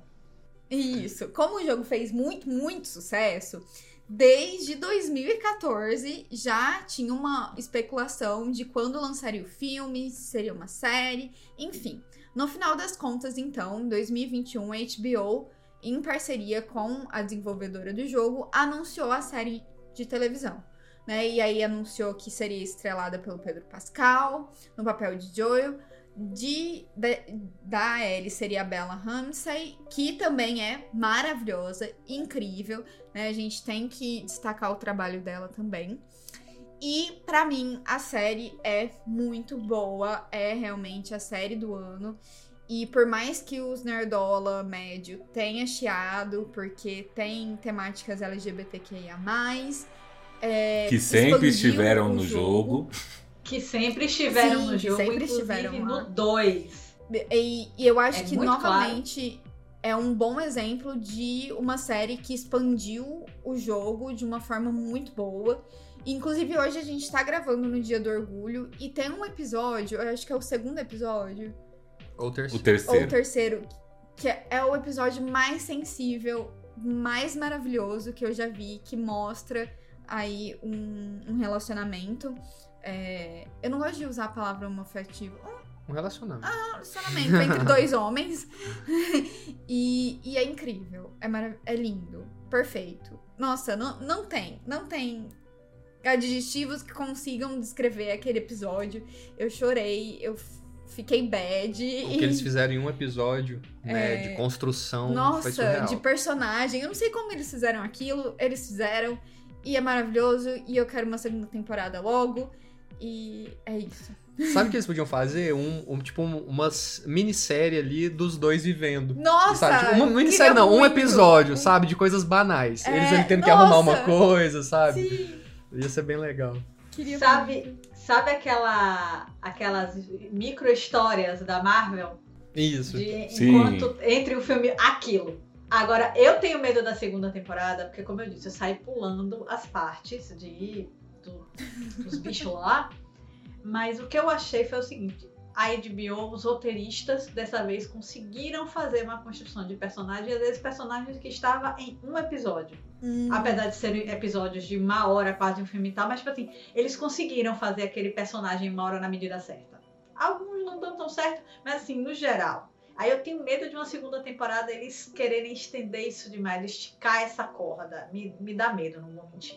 Isso. Como o jogo fez muito, muito sucesso, desde 2014 já tinha uma especulação de quando lançaria o filme, se seria uma série, enfim. No final das contas, então, em 2021, a HBO, em parceria com a desenvolvedora do jogo, anunciou a série de televisão. Né? E aí anunciou que seria estrelada pelo Pedro Pascal, no papel de Joel, de, da- da Ellie seria a Bella Ramsey, que também é maravilhosa, incrível, né? A gente tem que destacar o trabalho dela também. E pra mim a série é muito boa, é realmente a série do ano. E por mais que os nerdola médio tenha chiado, porque tem temáticas LGBTQIA+, é, Que sempre estiveram no jogo. Que sempre estiveram Sim, no jogo, sempre inclusive estiveram lá. no 2. E, e eu acho É que novamente é um bom exemplo de uma série que expandiu o jogo de uma forma muito boa. Inclusive, hoje a gente tá gravando no Dia do Orgulho e tem um episódio, eu acho que é o segundo episódio, Ou O terceiro. ou o terceiro. terceiro, que é, é o episódio mais sensível, mais maravilhoso que eu já vi, que mostra aí um, um relacionamento. É, eu não gosto de usar a palavra homoafetivo. Um relacionamento. relacionamento entre dois homens. e, e é incrível. É, marav- é lindo. Perfeito. Nossa, não, não tem. Não tem adjetivos que consigam descrever aquele episódio. Eu chorei, eu fiquei bad. O que eles fizeram em um episódio, né, É. de construção, Nossa, de personagem. Eu não sei como eles fizeram aquilo. Eles fizeram. E é maravilhoso. E eu quero uma segunda temporada logo. E é isso. Sabe o que eles podiam fazer? Um, um- tipo, um- uma s- minissérie ali dos dois vivendo. Nossa! sabe? Tipo, uma minissérie não, um muito. episódio, sabe? De coisas banais. É, Eles tendo que arrumar uma coisa, sabe? Sim, Ia ser bem legal. queria Sabe, muito. sabe aquela, aquelas micro histórias da Marvel? Isso. De, Sim. enquanto entre o filme aquilo. Agora, eu tenho medo da segunda temporada, porque, como eu disse, eu saí pulando as partes de, do- dos bichos lá. Mas o que eu achei foi o seguinte: a HBO, os roteiristas, dessa vez conseguiram fazer uma construção de personagem, às vezes personagens que estavam em um episódio. Hum. Apesar de serem episódios de uma hora, quase um filme e tal, mas tipo assim, eles conseguiram fazer aquele personagem uma hora na medida certa. Alguns não dão tão certo, mas assim, no geral. Aí eu tenho medo de uma segunda temporada eles quererem estender isso demais, esticar essa corda. Me, me dá medo, não vou mentir.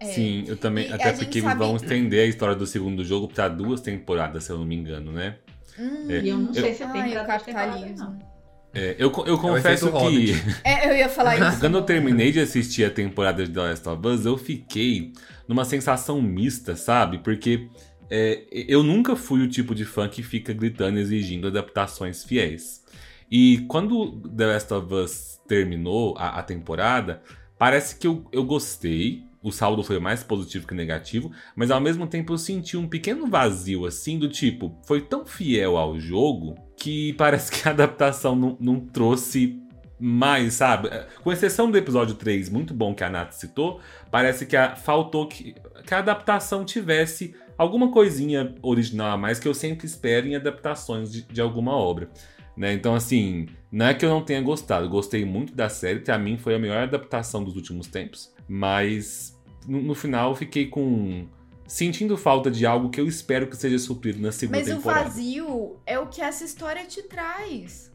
É. Sim, eu também. E até porque sabe- vão estender a história do segundo jogo pra duas temporadas, se eu não me engano, né? Hum. É. E eu não Eu- sei se tem Ai, capitalismo. não. É, eu, eu É confesso que. É, eu ia falar isso. Quando eu terminei de assistir a temporada de The Last of Us, eu fiquei numa sensação mista, sabe? Porque é, eu nunca fui o tipo de fã que fica gritando exigindo adaptações fiéis. E quando The Last of Us terminou a, a temporada, parece que eu, eu gostei. O saldo foi mais positivo que negativo, mas ao mesmo tempo eu senti um pequeno vazio, assim, do tipo, foi tão fiel ao jogo que parece que a adaptação não, não trouxe mais, sabe? Com exceção do episódio 3, muito bom que a Nath citou, parece que a- faltou que, que a adaptação tivesse alguma coisinha original a mais que eu sempre espero em adaptações de, de alguma obra. Né? Então, assim, não é que eu não tenha gostado, gostei muito da série, pra mim foi a melhor adaptação dos últimos tempos, mas no, no final eu fiquei com. sentindo falta de algo que eu espero que seja suprido na segunda Mas o temporada. vazio é o que essa história te traz.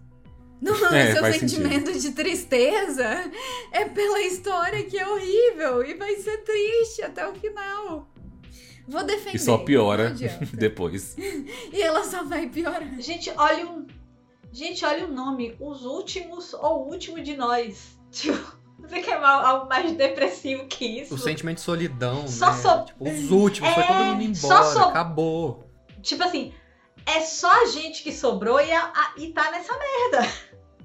Não, É, seu sentimento de tristeza é pela história que é horrível e vai ser triste até o final. Vou defender. E só piora depois. E ela só vai piorar. Gente, olha um. Gente, olha o nome. Os últimos ou o último de nós. Tipo, você quer mal- algo mais depressivo que isso? O sentimento de solidão, Só né? so- Tipo, os últimos, foi É, todo mundo só embora, so- acabou. Tipo assim, é só a gente que sobrou e, a- a- e tá nessa merda.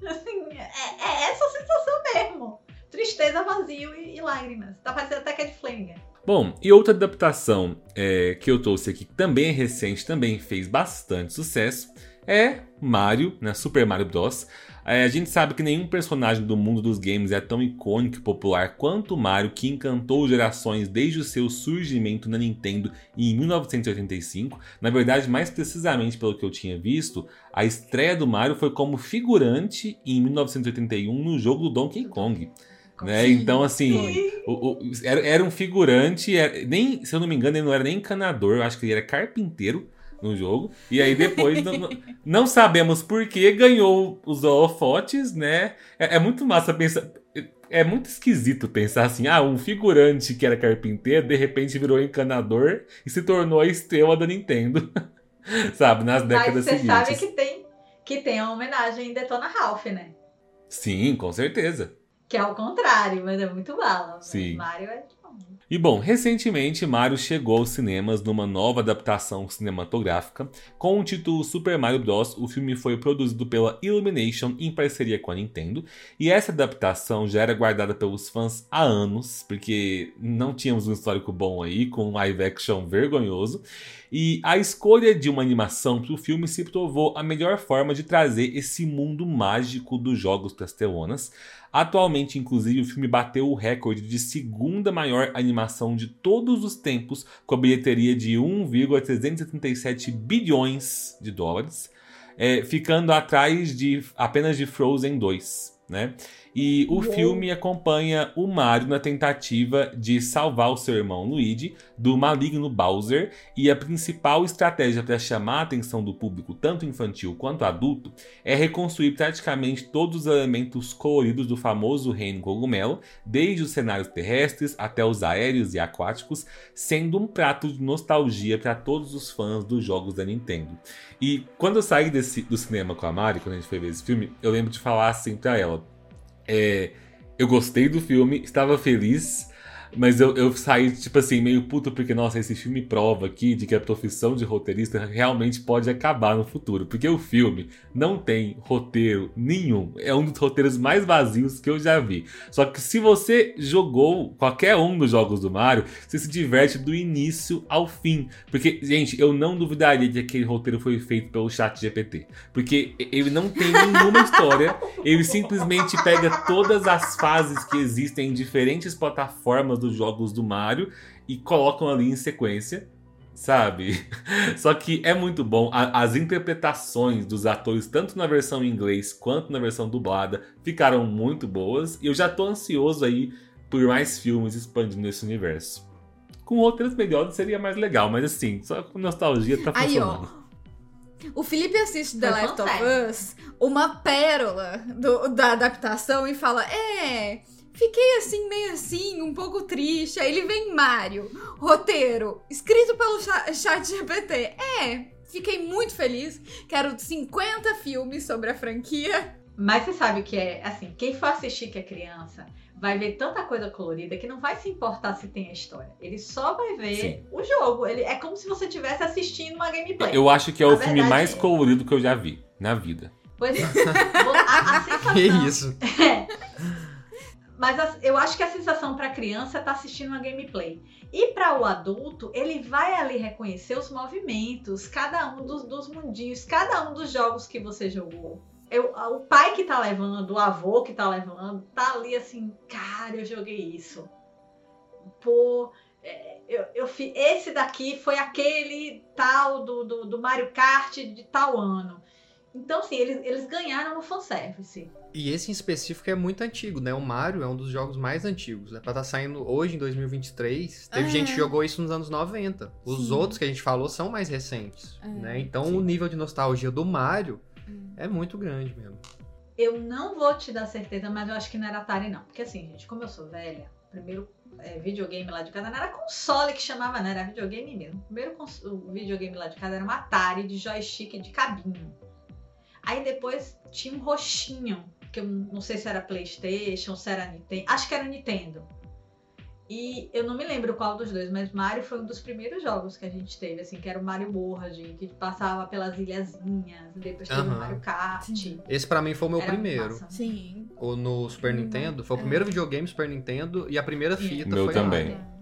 Assim, é, é essa sensação mesmo. Tristeza, vazio e, e lágrimas. Tá parecendo até Cat Flanagan. Bom, e outra adaptação é, que eu trouxe aqui, que também é recente, também fez bastante sucesso, é Mario, né? Super Mario Bros. É, a gente sabe que nenhum personagem do mundo dos games é tão icônico e popular quanto Mario, que encantou gerações desde o seu surgimento na Nintendo em 1985. Na verdade, mais precisamente pelo que eu tinha visto, a estreia do Mario foi como figurante em 1981 no jogo do Donkey Kong. Né? Então, assim, o- o- era, era um figurante, era- nem, se eu não me engano, ele não era nem encanador, eu acho que ele era carpinteiro no jogo. E aí depois, não, não- sabemos por que, ganhou os holofotes, né? É, é muito massa pensar. É muito esquisito pensar assim, ah, um figurante que era carpinteiro, de repente virou encanador e se tornou a estrela da Nintendo. Sabe, nas Mas décadas você seguintes. sabe que tem, que tem uma homenagem em Detona Ralph, né? Sim, com certeza. Que é o contrário, mas é muito bala. Mas Sim. Mario é. E bom, recentemente Mario chegou aos cinemas numa nova adaptação cinematográfica com o título Super Mario Bros. O filme foi produzido pela Illumination em parceria com a Nintendo e essa adaptação já era guardada pelos fãs há anos, porque não tínhamos um histórico bom aí com um live action vergonhoso. E a escolha de uma animação para o filme se provou a melhor forma de trazer esse mundo mágico dos jogos para as telonas. Atualmente, inclusive, o filme bateu o recorde de segunda maior animação de todos os tempos, com a bilheteria de 1,377 bilhões de dólares, é, ficando atrás de apenas de Frozen 2, né? E o Uou. filme acompanha o Mario na tentativa de salvar o seu irmão Luigi do maligno Bowser, e a principal estratégia para chamar a atenção do público, tanto infantil quanto adulto, é reconstruir praticamente todos os elementos coloridos do famoso reino cogumelo, desde os cenários terrestres até os aéreos e aquáticos, sendo um prato de nostalgia para todos os fãs dos jogos da Nintendo. E quando eu saí desse- do cinema com a Mari, quando a gente foi ver esse filme, eu lembro de falar assim pra ela. É, eu gostei do filme, estava feliz, mas eu, eu saí, tipo assim, meio puto, porque, nossa, esse filme prova aqui de que a profissão de roteirista realmente pode acabar no futuro. Porque o filme não tem roteiro nenhum. É um dos roteiros mais vazios que eu já vi. Só que se você jogou qualquer um dos jogos do Mario, você se diverte do início ao fim. Porque, gente, eu não duvidaria que aquele roteiro foi feito pelo chat GPT. Porque ele não tem nenhuma história. Ele simplesmente pega todas as fases que existem em diferentes plataformas dos jogos do Mario e colocam ali em sequência. sabe? Só que é muito bom. A- as interpretações dos atores, tanto na versão em inglês quanto na versão dublada, ficaram muito boas. E eu já tô ansioso aí por mais filmes expandindo esse universo. Com outras melhores seria mais legal, mas assim, só com nostalgia tá Aí, funcionando. ó. O Felipe assiste The Last of. Us, uma pérola do- da adaptação, e fala: É, fiquei assim, meio assim, um pouco triste. Aí ele vem Mario, roteiro, escrito pelo cha- chat GPT. É, fiquei muito feliz. Quero 50 filmes sobre a franquia. Mas você sabe o que é, assim, quem for assistir que é criança, vai ver tanta coisa colorida que não vai se importar se tem a história. Ele só vai ver Sim. o jogo. Ele, é como se você estivesse assistindo uma gameplay. Eu acho que é A o filme mais é- colorido que eu já vi na vida. Pois é. a, a sensação... Que isso? É. Mas a- eu acho que a sensação pra criança é estar assistindo uma gameplay. E para o adulto, ele vai ali reconhecer os movimentos, cada um dos, dos mundinhos, cada um dos jogos que você jogou. Eu- o pai que tá levando, o avô que tá levando, tá ali assim, cara, eu joguei isso. Pô, é, eu, eu esse daqui foi aquele tal do, do, do Mario Kart de tal ano. Então, assim, eles, eles ganharam no fanservice. E esse em específico é muito antigo, né? O Mario é um dos jogos mais antigos. É pra estar saindo hoje, em 2023. Teve É. gente que jogou isso nos anos 90. Os Sim. outros que a gente falou são mais recentes, É, né? Então sim. o nível de nostalgia do Mario Hum. é muito grande mesmo. Eu não vou te dar certeza, mas eu acho que não era Atari, não. Porque assim, gente, como eu sou velha, o primeiro é, videogame lá de casa não era console que chamava, não, era videogame mesmo. O primeiro cons- o videogame lá de casa era um Atari de joystick de cabinho. Aí depois tinha um roxinho, que eu não sei se era Playstation, se era Nintendo. Acho que era Nintendo. E eu não me lembro qual dos dois, mas Mario foi um dos primeiros jogos que a gente teve, assim, que era o Mario World, que passava pelas ilhazinhas, depois teve o Aham. Mario Kart. Sim. Esse pra mim foi o meu Era primeiro. massa. Sim. O no Super Nintendo. Foi o é. primeiro videogame Super Nintendo e a primeira Sim. fita Meu foi também. Mario.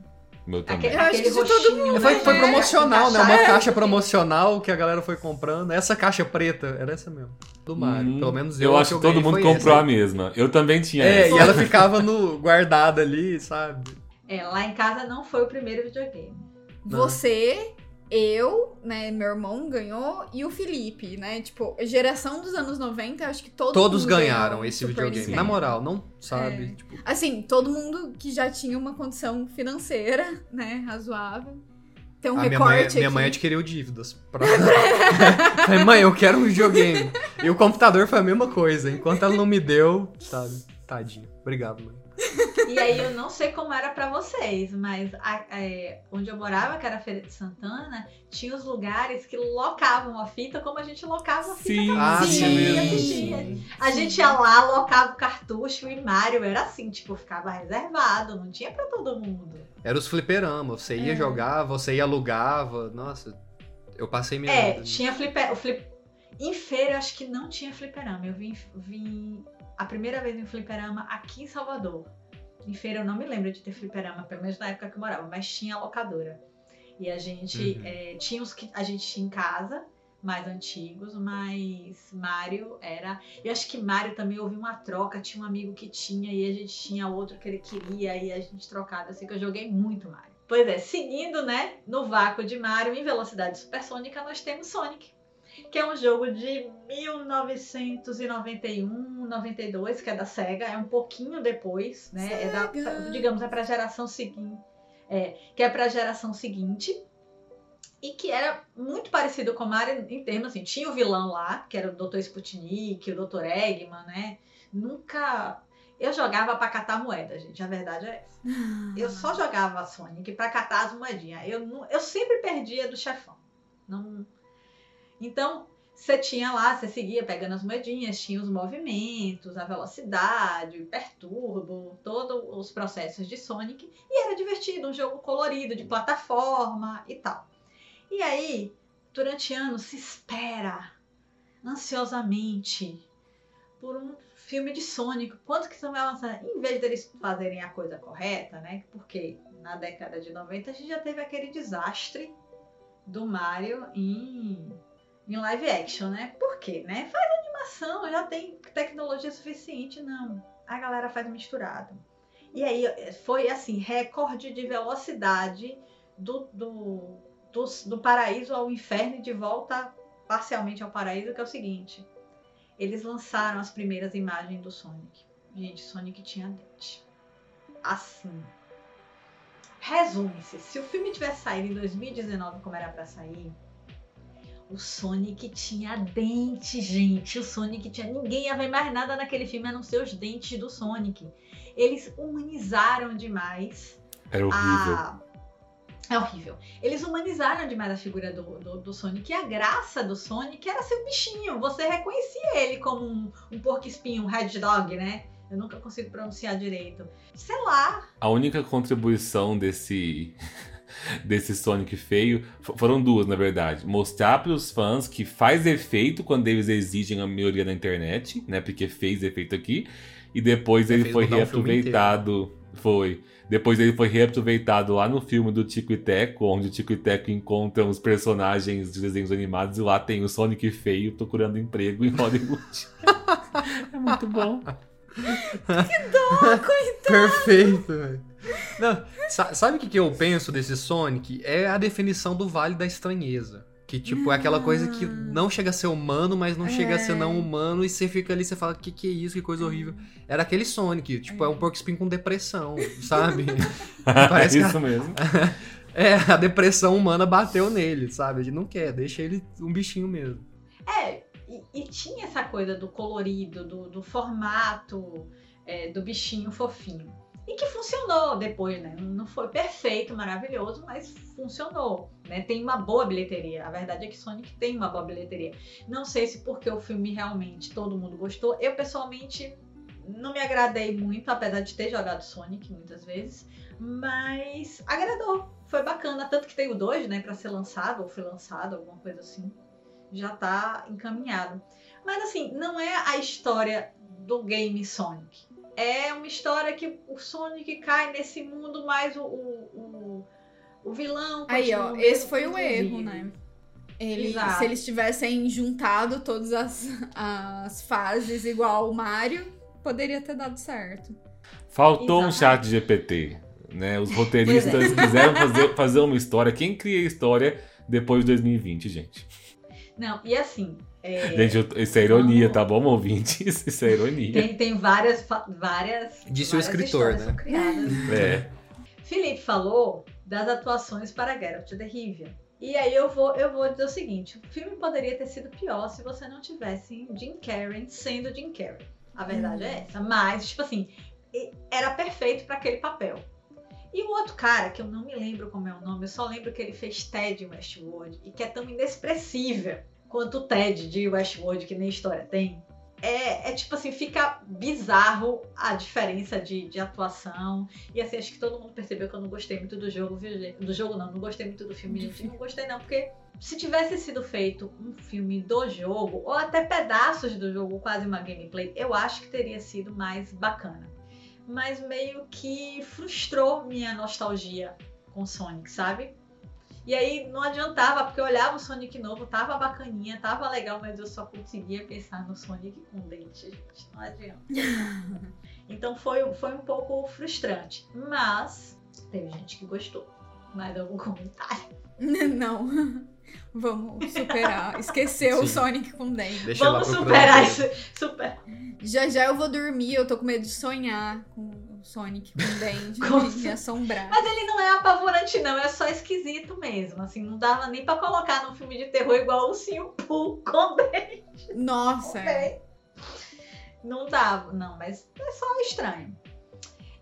Meu também. Aquele, Eu acho aquele que de todo roxinho, mundo, Foi, né? foi É, promocional, né? Uma caixa promocional que a galera foi comprando. Essa caixa preta, era essa mesmo. Do Mario. Hum, Pelo menos eu. eu acho que todo mundo comprou essa. a mesma. Eu também tinha É, essa. e ela ficava no, guardada ali, sabe? É, lá em casa não foi o primeiro videogame. Você, eu, né, meu irmão ganhou e o Felipe, né? Tipo, geração dos anos 90, acho que todo Todos ganharam esse Super videogame. Nintendo. Na moral, não sabe? É. Tipo, Assim, todo mundo que já tinha uma condição financeira, né, razoável. Tem um a minha mãe, recorte minha aqui. mãe adquiriu dívidas. Pra... Falei, mãe, eu quero um videogame. E o computador foi a mesma coisa. Enquanto ela não me deu, sabe? Tadinho. Obrigado, mãe. E aí eu não sei como era pra vocês, mas a- é, onde eu morava, que era a Feira de Santana, tinha os lugares que locavam a fita como a gente locava a fita. Sim, Ah, Sim, sim. A gente ia lá, locava o cartucho e Mario era assim, tipo, ficava reservado, não tinha pra todo mundo. Era os fliperama. Você ia É. jogar, você ia alugava. Nossa, eu passei minha É, vida. tinha flipper, o flip... Em feira, eu acho que não tinha fliperama. Eu vim, vim a primeira vez em fliperama aqui em Salvador. Em feira eu não me lembro de ter fliperama, pelo menos na época que eu morava, mas tinha locadora. E a gente Uhum. é, tinha os que a gente tinha em casa, mais antigos, mas Mario era. Eu acho que Mario também houve uma troca, tinha um amigo que tinha e a gente tinha outro que ele queria e a gente trocava. Assim que eu joguei muito Mario. Pois é, seguindo, né, no vácuo de Mario em velocidade supersônica, nós temos Sonic que é um jogo de 1991, 92, que é da Sega, é um pouquinho depois, né? É da, Sega. digamos, é para a geração seguinte, é, que é para a geração seguinte. E que era muito parecido com Mario em termos assim, tinha o vilão lá, que era o Dr. Sputnik, o Dr. Eggman, né? Nunca eu jogava para catar moeda, gente, a verdade é essa. Eu só jogava Sonic para catar as moedinhas. Eu, não- eu sempre perdia do chefão. Não... Então, você tinha lá, você seguia pegando as moedinhas, tinha os movimentos, a velocidade, o hiperturbo, todos os processos de Sonic. E era divertido, um jogo colorido, de plataforma e tal. E aí, durante anos, se espera ansiosamente por um filme de Sonic. Quanto que vai lançar? Em vez deles fazerem a coisa correta, né? Porque na década de 90 a gente já teve aquele desastre do Mario em, em live action, né? Por quê, né? Faz animação, já tem tecnologia suficiente, não. A galera faz misturado. E aí foi assim, recorde de velocidade do, do, do, do paraíso ao inferno e de volta parcialmente ao paraíso, que é o seguinte. Eles lançaram as primeiras imagens do Sonic. Gente, Sonic tinha dente. Assim. Resume-se, se o filme tivesse saído em 2019 como era pra sair, o Sonic tinha dente, gente. O Sonic tinha. Ninguém ia ver mais nada naquele filme a não ser os dentes do Sonic. Eles humanizaram demais Era horrível. a. É horrível. Eles humanizaram demais a figura do, do, do Sonic. E a graça do Sonic era ser um bichinho. Você reconhecia ele como um, um porco-espinho, um red dog, né? Eu nunca consigo pronunciar direito. Sei lá. A única contribuição desse desse Sonic feio fo- foram duas, na verdade. Mostrar para os fãs que faz efeito quando eles exigem a melhoria na internet, né? Porque fez efeito aqui. E depois ele foi reaproveitado. Foi. Depois ele foi reaproveitado lá no filme do Tico e Teco, onde o Tico e Teco encontram os personagens de desenhos animados e lá tem o Sonic feio procurando emprego em Hollywood. é muito bom. Perfeito, velho. Não, sa- sabe o que, que eu penso desse Sonic? É a definição do Vale da Estranheza. Que, tipo, é aquela coisa que não chega a ser humano, mas não chega a ser não humano, e você fica ali, você fala, que que é isso, que coisa horrível. Era aquele Sonic, tipo, é um porco espinho com depressão, sabe? Parece que Isso mesmo. É, a depressão humana bateu nele, sabe? A gente não quer, deixa ele um bichinho mesmo. É, e, e tinha essa coisa do colorido, do, do formato, é, do bichinho fofinho. E que funcionou depois, né? Não foi perfeito, maravilhoso, mas funcionou. Né? Tem uma boa bilheteria. A verdade é que Sonic tem uma boa bilheteria. Não sei se porque o filme realmente todo mundo gostou. Eu, pessoalmente, não me agradei muito, apesar de ter jogado Sonic muitas vezes. Mas agradou. Foi bacana. Tanto que tem o 2, né? Pra ser lançado, ou foi lançado, alguma coisa assim já tá encaminhado. Mas assim, não é a história do game Sonic. É uma história que o Sonic cai nesse mundo, mas o, o, o, o vilão. Aí, ó, esse foi o erro, né? Ele, se eles tivessem juntado todas as, as fases igual o Mario, poderia ter dado certo. Faltou um chat GPT. Né? Os roteiristas quiseram fazer, fazer uma história. Quem cria a história depois de 2020, gente? Não, e assim. É, Gente, eu- isso é ironia, Vamos- tá bom, ouvintes? Isso é ironia. tem, tem várias. várias Disse o várias escritor, histórias né? criadas. É. Felipe falou das atuações para Geralt de Rivia. E aí eu vou, eu vou dizer o seguinte: o filme poderia ter sido pior se você não tivesse Jim Carrey sendo Jim Carrey. A verdade é essa. Mas, tipo assim, era perfeito para aquele papel. E o outro cara, que eu não me lembro como é o nome, eu só lembro que ele fez Ted em Westworld e que é tão inexpressível quanto o Ted de Westworld, que nem história tem. É, é tipo assim, fica bizarro a diferença de, de atuação. E assim, acho que todo mundo percebeu que eu não gostei muito do jogo, viu, gente? Do jogo não, não gostei muito do filme, gente. Não gostei não, porque se tivesse sido feito um filme do jogo, ou até pedaços do jogo, quase uma gameplay, eu acho que teria sido mais bacana. Mas meio que frustrou minha nostalgia com Sonic, sabe? E aí não adiantava, porque eu olhava o Sonic novo, tava bacaninha, tava legal, mas eu só conseguia pensar no Sonic com dente, gente. Não adianta. Então foi, foi um pouco frustrante. Mas teve gente que gostou. Mais algum comentário? Não. Vamos superar. Esquecer o. Sonic com dente. Deixa Vamos superar isso. Super. Já já eu vou dormir, eu tô com medo de sonhar com Sonic com dente, me assombrar. Mas ele não é apavorante, não. É só esquisito mesmo. Assim, não dava nem pra colocar num filme de terror igual o Sim Poo com Nossa, é. Ok. Não dava, não, mas é só estranho.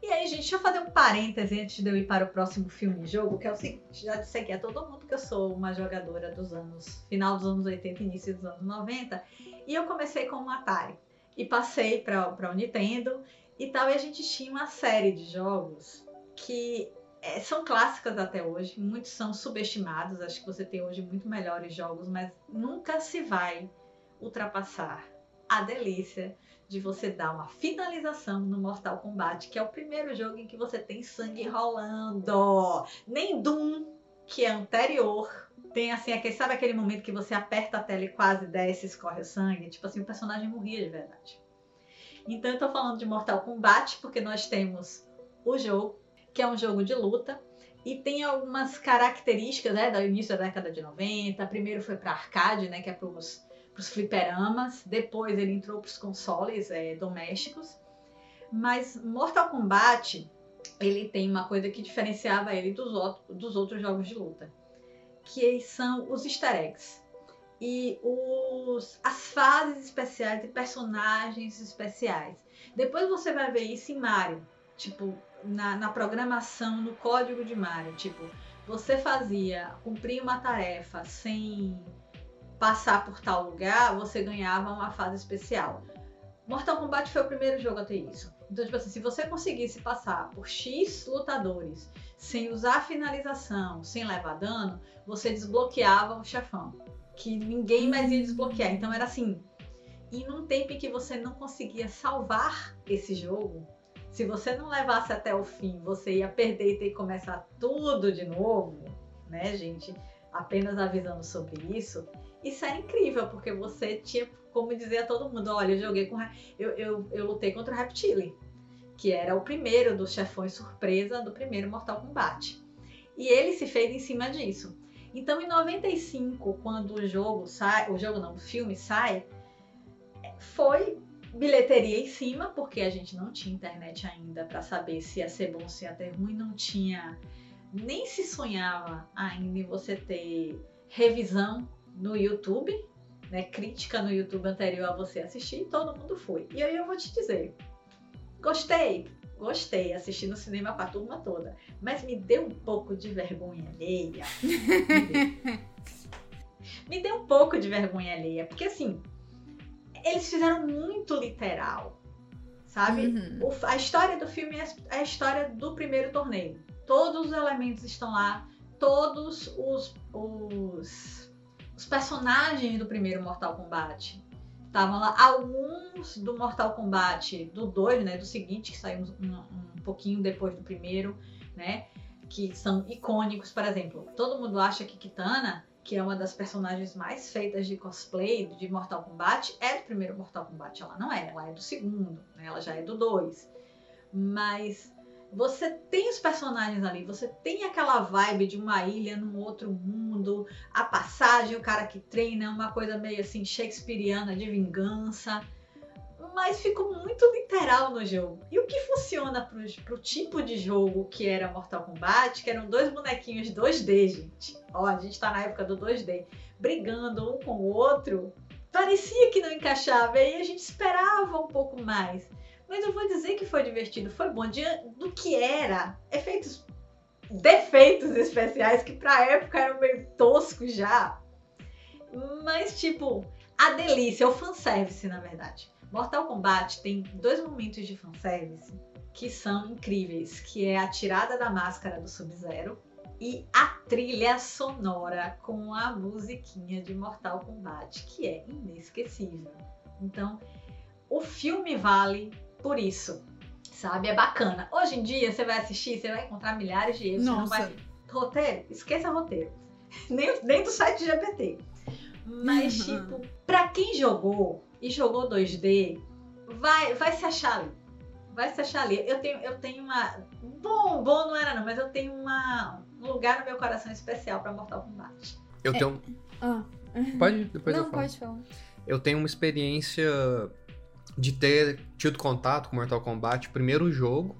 E aí, gente, deixa eu fazer um parêntese antes de eu ir para o próximo filme e jogo, que é o seguinte, já disse aqui a todo mundo que eu sou uma jogadora dos anos, final dos anos 80 início dos anos 90, e eu comecei com um Atari. E passei para o Nintendo e tal, e a gente tinha uma série de jogos que é, são clássicas até hoje, muitos são subestimados, acho que você tem hoje muito melhores jogos, mas nunca se vai ultrapassar a delícia de você dar uma finalização no Mortal Kombat, que é o primeiro jogo em que você tem sangue rolando. Nem Doom, que é anterior, tem assim, aquele, sabe aquele momento que você aperta a tela e quase desce e escorre o sangue? Tipo assim, o personagem morria de verdade. Então eu tô falando de Mortal Kombat porque nós temos o jogo, que é um jogo de luta. E tem algumas características, né, do início da década de 90. Primeiro foi para arcade, né, que é para os fliperamas. Depois ele entrou para os consoles é, domésticos. Mas Mortal Kombat, ele tem uma coisa que diferenciava ele dos, outro, dos outros jogos de luta. Que são os easter eggs. E os, as fases especiais e personagens especiais. Depois você vai ver isso em Mario. Tipo, na, na programação, no código de Mario. Tipo, você fazia, cumprir uma tarefa sem passar por tal lugar, você ganhava uma fase especial. Mortal Kombat foi o primeiro jogo a ter isso. Então, tipo assim, se você conseguisse passar por X lutadores sem usar finalização, sem levar dano, você desbloqueava o chefão. Que ninguém mais ia desbloquear. Então era assim. E num tempo em que você não conseguia salvar esse jogo, se você não levasse até o fim, você ia perder e ter que começar tudo de novo, né, gente? Apenas avisando sobre isso. Isso era incrível, porque você tinha como dizer a todo mundo: olha, eu joguei com. Eu, eu, eu lutei contra o Reptile, que era o primeiro dos chefões surpresa do primeiro Mortal Kombat. E ele se fez em cima disso. Então, em 95, quando o jogo sai, o jogo não, o filme sai, foi bilheteria em cima, porque a gente não tinha internet ainda para saber se ia ser bom, se ia ter ruim, não tinha nem se sonhava ainda em você ter revisão no YouTube, né, crítica no YouTube anterior a você assistir, todo mundo foi. E aí eu vou te dizer, gostei, gostei, assisti no cinema com a turma toda, mas me deu um pouco de vergonha alheia. me deu um pouco de vergonha alheia, porque assim, eles fizeram muito literal, sabe? Uhum. O, a história do filme é, é a história do primeiro torneio. Todos os elementos estão lá, todos os, os, os personagens do primeiro Mortal Kombat estavam lá. Alguns do Mortal Kombat do 2, né? Do seguinte, que saiu um, um pouquinho depois do primeiro, né? Que são icônicos, por exemplo. Todo mundo acha que Kitana que é uma das personagens mais feitas de cosplay de Mortal Kombat, é do primeiro Mortal Kombat. Ela não é, ela é do segundo, né? ela já é do dois. Mas você tem os personagens ali, você tem aquela vibe de uma ilha num outro mundo, a passagem, o cara que treina, uma coisa meio assim shakespeariana de vingança mas ficou muito literal no jogo. E o que funciona pro, pro tipo de jogo que era Mortal Kombat, que eram dois bonequinhos 2D, gente. Ó, a gente tá na época do 2D, brigando um com o outro, parecia que não encaixava, e aí a gente esperava um pouco mais. Mas eu vou dizer que foi divertido, foi bom. Do que era, efeitos, defeitos especiais que pra época eram meio toscos já. Mas, tipo, a delícia, o fanservice, na verdade. Mortal Kombat tem dois momentos de fanservice que são incríveis, que é a tirada da máscara do Sub-Zero e a trilha sonora com a musiquinha de Mortal Kombat, que é inesquecível. Então, o filme vale por isso, sabe? É bacana. Hoje em dia, você vai assistir, você vai encontrar milhares de erros. Nossa. Você não vai... Roteiro? Esqueça roteiro. nem, nem do site GPT. Mas, Uhum. tipo, pra quem jogou e jogou 2D, vai, vai se achar ali. Vai se achar ali. Eu tenho, eu tenho uma. Bom, bom não era não, mas eu tenho uma, um lugar no meu coração especial pra Mortal Kombat. Eu tenho. Ah, Pode, depois eu não, falo. pode falar. Eu tenho uma experiência de ter tido contato com Mortal Kombat, primeiro o jogo,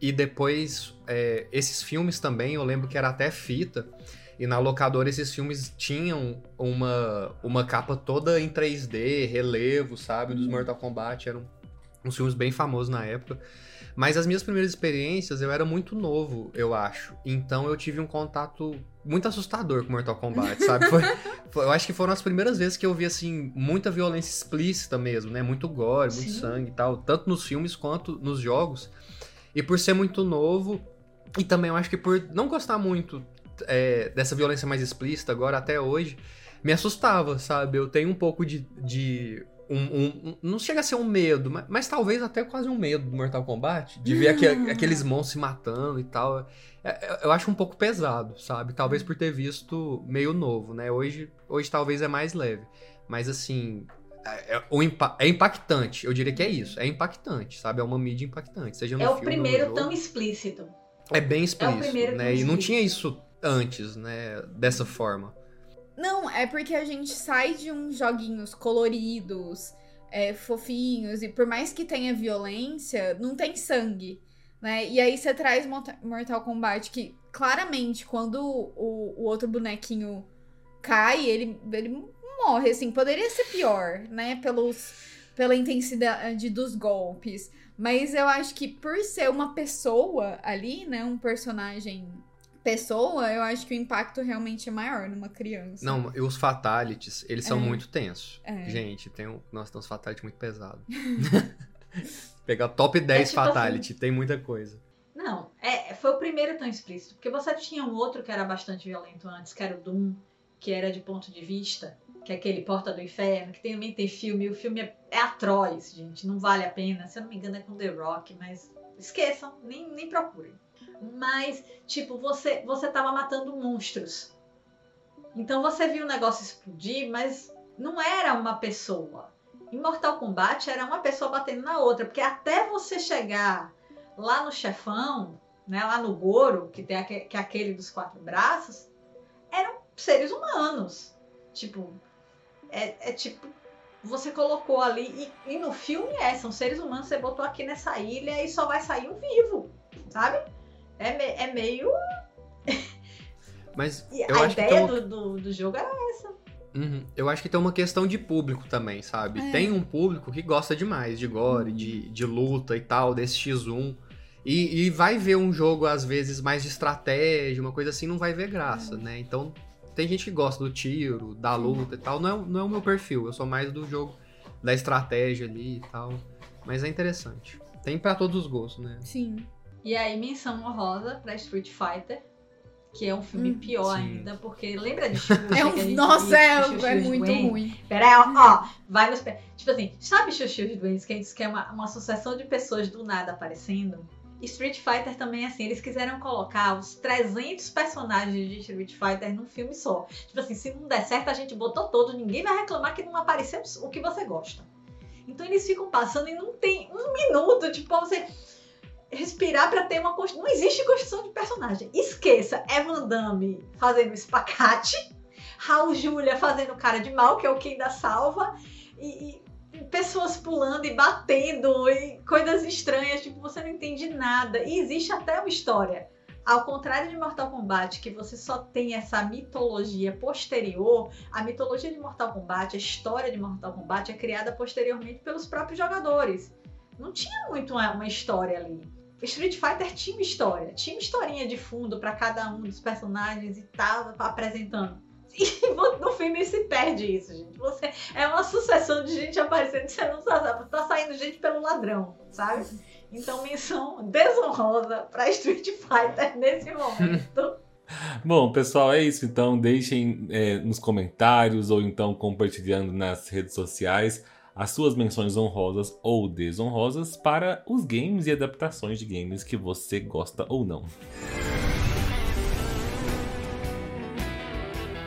e depois é, esses filmes também, eu lembro que era até fita. E na locadora esses filmes tinham uma, uma capa toda em 3D, relevo, sabe? Dos Mortal Kombat. Eram uns filmes bem famosos na época. Mas as minhas primeiras experiências, eu era muito novo, eu acho. Então eu tive um contato muito assustador com Mortal Kombat, sabe? Foi, foi- eu acho que foram as primeiras vezes que eu vi, assim, muita violência explícita mesmo, né? Muito gore, muito Sim. sangue e tal. Tanto nos filmes quanto nos jogos. E por ser muito novo, e também eu acho que por não gostar muito é, dessa violência mais explícita agora, até hoje, me assustava, sabe? Eu tenho um pouco de. de um, um- não chega a ser um medo, mas, mas talvez até quase um medo do Mortal Kombat, de ver aque- aqueles monstros se matando e tal. É- é- eu acho um pouco pesado, sabe? Talvez por ter visto meio novo, né? Hoje, hoje talvez é mais leve. Mas assim. É, é- o é impactante, eu diria que é isso. É impactante, sabe? É uma mídia impactante. Seja no É o filme, primeiro jogo. tão explícito. É bem explícito, primeiro que né? eu E não tinha isso antes, né? Dessa forma. Não, é porque a gente sai de uns joguinhos coloridos, é, fofinhos, e por mais que tenha violência, não tem sangue, né? E aí você traz Morta- Mortal Kombat que, claramente, quando o, o outro bonequinho cai, ele, ele morre, assim. Poderia ser pior, né? Pelos, pela intensidade dos golpes. Mas eu acho que por ser uma pessoa ali, né? Um personagem pessoa, eu acho que o impacto realmente é maior numa criança. Não, e os fatalities, eles são É. muito tensos. É. Gente, tem um. Nossa, tem uns fatalities muito pesados. Pegar top 10 tipo assim- fatality, tem muita coisa. Não, é, foi o primeiro tão explícito. Porque você tinha um outro que era bastante violento antes, que era o Doom, que era de ponto de vista, que é aquele Porta do Inferno, que também tem filme. E o filme é, é atroz, gente. Não vale a pena. Se eu não me engano, é com The Rock, mas esqueçam, nem, nem procurem. Mas, tipo, você, você tava matando monstros. Então você viu o negócio explodir, mas não era uma pessoa. Em Mortal Kombat era uma pessoa batendo na outra, porque até você chegar lá no chefão, né, lá no Goro, que, tem aque- que é aquele dos quatro braços, eram seres humanos. Tipo, é, é tipo, você colocou ali, e, e no filme é, são seres humanos, você botou aqui nessa ilha e só vai sair um vivo, sabe? É, me- é meio. Mas e eu a acho que ideia uma... do, do, do jogo era Uhum. Eu acho que tem uma questão de público também, sabe? É. Tem um público que gosta demais de gore, Uhum. de, de luta e tal, desse X1. E, e vai ver um jogo, às vezes, mais de estratégia, uma coisa assim, não vai ver graça, né? Então, tem gente que gosta do tiro, da luta e tal. Não é, não é o meu perfil, eu sou mais do jogo da estratégia ali e tal. Mas é interessante. Tem pra todos os gostos, né? Sim. E aí, menção honrosa pra Street Fighter, que é um filme Hum, pior sim. ainda, porque lembra de Xuxa? É um, nossa, é, Xuxa é muito Duendes? ruim. Pera aí, ó, ó, vai nos pés. Tipo assim, sabe Xuxa e os Duendes, que a gente diz que é uma, uma sucessão de pessoas do nada aparecendo? Street Fighter também é assim, eles quiseram colocar os 300 personagens de Street Fighter num filme só. Tipo assim, se não der certo, a gente botou todos, ninguém vai reclamar que não apareceu o que você gosta. Então eles ficam passando e não tem um minuto, tipo, pra você respirar pra ter uma construção. Não existe construção de personagem. Esqueça, Evan Damme fazendo espacate, Raul Julia fazendo cara de mal, que é o que ainda salva, e, e pessoas pulando e batendo, e coisas estranhas, tipo, você não entende nada. E existe até uma história. Ao contrário de Mortal Kombat, que você só tem essa mitologia posterior, a mitologia de Mortal Kombat, a história de Mortal Kombat é criada posteriormente pelos próprios jogadores. Não tinha muito uma, uma história ali. Street Fighter tinha história, tinha historinha de fundo pra cada um dos personagens e tal, apresentando. E no filme se perde isso, gente. Você é uma sucessão de gente aparecendo, você não sabe, tá saindo gente pelo ladrão, sabe? Então menção desonrosa pra Street Fighter nesse momento. Bom, pessoal, é isso. Então, deixem é, nos comentários ou então compartilhando nas redes sociais as suas menções honrosas ou desonrosas para os games e adaptações de games que você gosta ou não.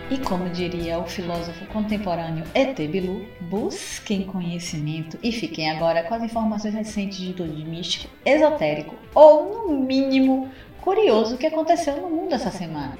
E como diria o filósofo contemporâneo E.T. Bilu, busquem conhecimento e fiquem agora com as informações recentes de tudo de místico, esotérico ou, no mínimo, curioso que aconteceu no mundo essa semana.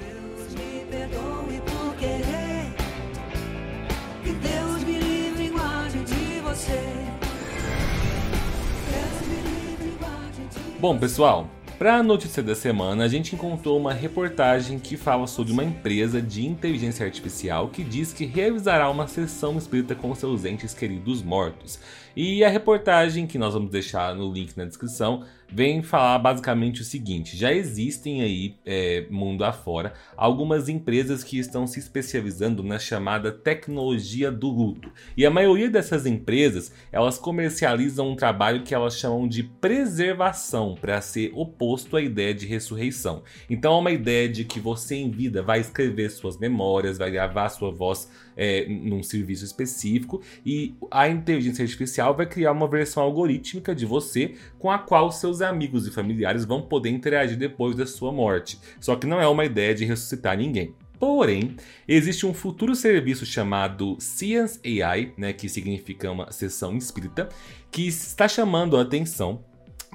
Bom, pessoal, para a notícia da semana, a gente encontrou uma reportagem que fala sobre uma empresa de inteligência artificial que diz que realizará uma sessão espírita com seus entes queridos mortos. E a reportagem, que nós vamos deixar no link na descrição, vem falar basicamente o seguinte: já existem aí, é, mundo afora, algumas empresas que estão se especializando na chamada tecnologia do luto. E a maioria dessas empresas, elas comercializam um trabalho que elas chamam de preservação, para ser oposto à ideia de ressurreição. Então é uma ideia de que você em vida vai escrever suas memórias, vai gravar sua voz é, num serviço específico e a inteligência artificial vai criar uma versão algorítmica de você com a qual seus amigos e familiares vão poder interagir depois da sua morte. Só que não é uma ideia de ressuscitar ninguém. Porém, existe um futuro serviço chamado Science AI, né, que significa uma sessão espírita, que está chamando a atenção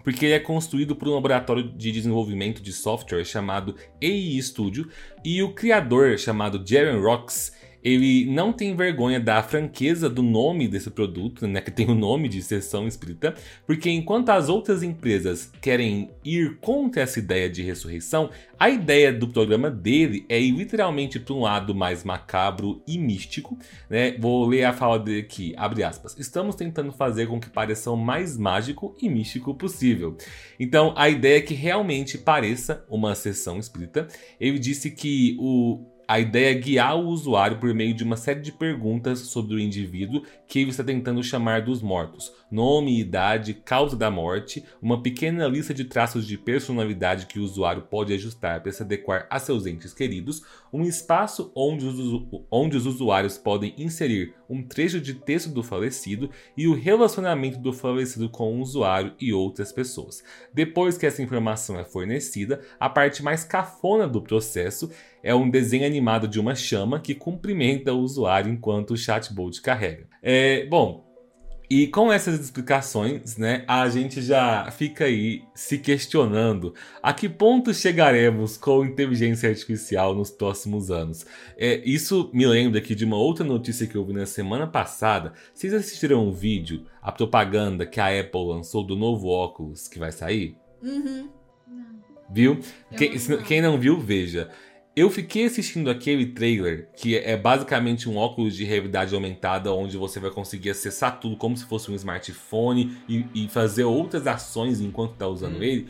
porque ele é construído por um laboratório de desenvolvimento de software chamado AI Studio e o criador chamado Jaren Rocks ele não tem vergonha da franqueza do nome desse produto, né, que tem o nome de sessão espírita, porque enquanto as outras empresas querem ir contra essa ideia de ressurreição, a ideia do programa dele é ir literalmente para um lado mais macabro e místico, né? Vou ler a fala dele aqui, abre aspas. Estamos tentando fazer com que pareça o mais mágico e místico possível. Então, a ideia é que realmente pareça uma sessão espírita. Ele disse que o a ideia é guiar o usuário por meio de uma série de perguntas sobre o indivíduo que ele está tentando chamar dos mortos. Nome, idade, causa da morte, uma pequena lista de traços de personalidade que o usuário pode ajustar para se adequar a seus entes queridos, um espaço onde os, onde os usuários podem inserir um trecho de texto do falecido e o relacionamento do falecido com o usuário e outras pessoas. Depois que essa informação é fornecida, a parte mais cafona do processo é um desenho animado de uma chama que cumprimenta o usuário enquanto o chatbot carrega. É, bom, e com essas explicações, né, a gente já fica aí se questionando a que ponto chegaremos com inteligência artificial nos próximos anos. É, isso me lembra aqui de uma outra notícia que eu vi na semana passada. Vocês assistiram um vídeo, a propaganda que a Apple lançou do novo óculos que vai sair? Uhum. Viu? Eu Quem, não quem não viu, veja. Eu fiquei assistindo aquele trailer, que é basicamente um óculos de realidade aumentada, onde você vai conseguir acessar tudo como se fosse um smartphone e, e fazer outras ações enquanto tá usando Hum. ele.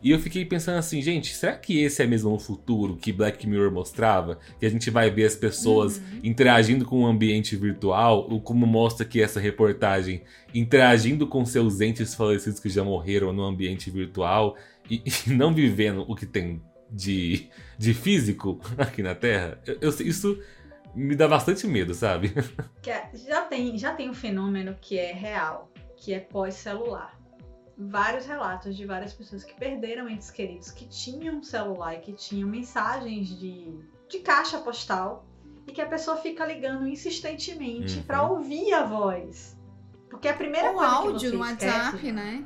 E eu fiquei pensando assim, gente, será que esse é mesmo o futuro que Black Mirror mostrava? Que a gente vai ver as pessoas interagindo com o ambiente virtual, ou como mostra aqui essa reportagem, interagindo com seus entes falecidos que já morreram no ambiente virtual e, e não vivendo o que tem de, de físico aqui na Terra? Eu- eu- isso me dá bastante medo, sabe? Que é- já, tem, já tem um fenômeno que é real, que é pós-celular. Vários relatos de várias pessoas que perderam entes queridos que tinham celular e que tinham mensagens de, de caixa postal e que a pessoa fica ligando insistentemente Uhum. pra ouvir a voz. Porque a primeira O coisa que áudio você no esquece- WhatsApp, né?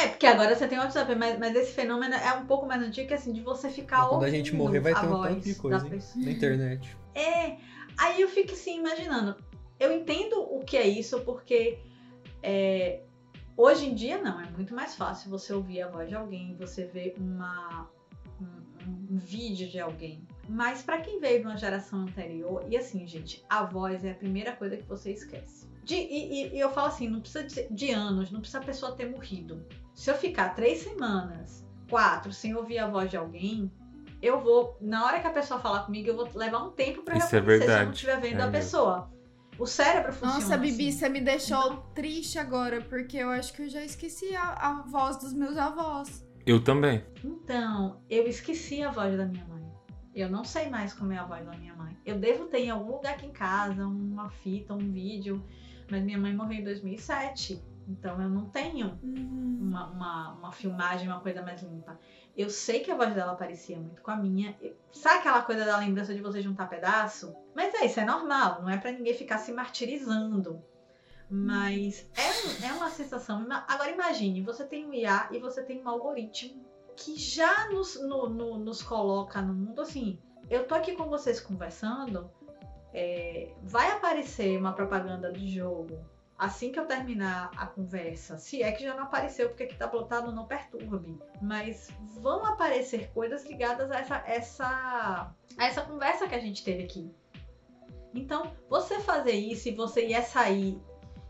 É, porque agora você tem o WhatsApp, mas, mas esse fenômeno é um pouco mais antigo que assim, de você ficar Quando a gente morrer vai ter um voz tanto de coisa hein, pessoa. na internet. É, aí eu fico assim imaginando. Eu entendo o que é isso, porque é, hoje em dia não, é muito mais fácil você ouvir a voz de alguém, você ver uma, um, um vídeo de alguém. Mas pra quem veio de uma geração anterior, e assim, gente, a voz é a primeira coisa que você esquece. De- e, e- e eu falo assim, não precisa de, de anos, não precisa a pessoa ter morrido. Se eu ficar três semanas, quatro, sem ouvir a voz de alguém, eu vou, na hora que a pessoa falar comigo, eu vou levar um tempo pra Isso é reconhecer se eu não verdade. estiver vendo É a mesmo. pessoa. O cérebro funciona Nossa, Bibi, assim. você me deixou triste agora, porque eu acho que eu já esqueci a, a voz dos meus avós. Eu também. Então, eu esqueci a voz da minha mãe. Eu não sei mais como é a voz da minha mãe. Eu devo ter em algum lugar aqui em casa uma fita, um vídeo, mas minha mãe morreu em 2007. Então eu não tenho Uhum. uma, uma, uma filmagem, uma coisa mais limpa. Eu sei que a voz dela parecia muito com a minha. Sabe aquela coisa da lembrança de você juntar pedaço? Mas é isso, é normal, não é pra ninguém ficar se martirizando. Mas é, é uma sensação. Agora imagine, você tem um IA e você tem um algoritmo que já nos, no- no- nos coloca no mundo assim. Eu tô aqui com vocês conversando, é, vai aparecer uma propaganda de jogo assim que eu terminar a conversa, se é que já não apareceu, porque aqui tá plotado não perturbe, mas vão aparecer coisas ligadas a essa, essa, a essa conversa que a gente teve aqui. Então, você fazer isso e você ia sair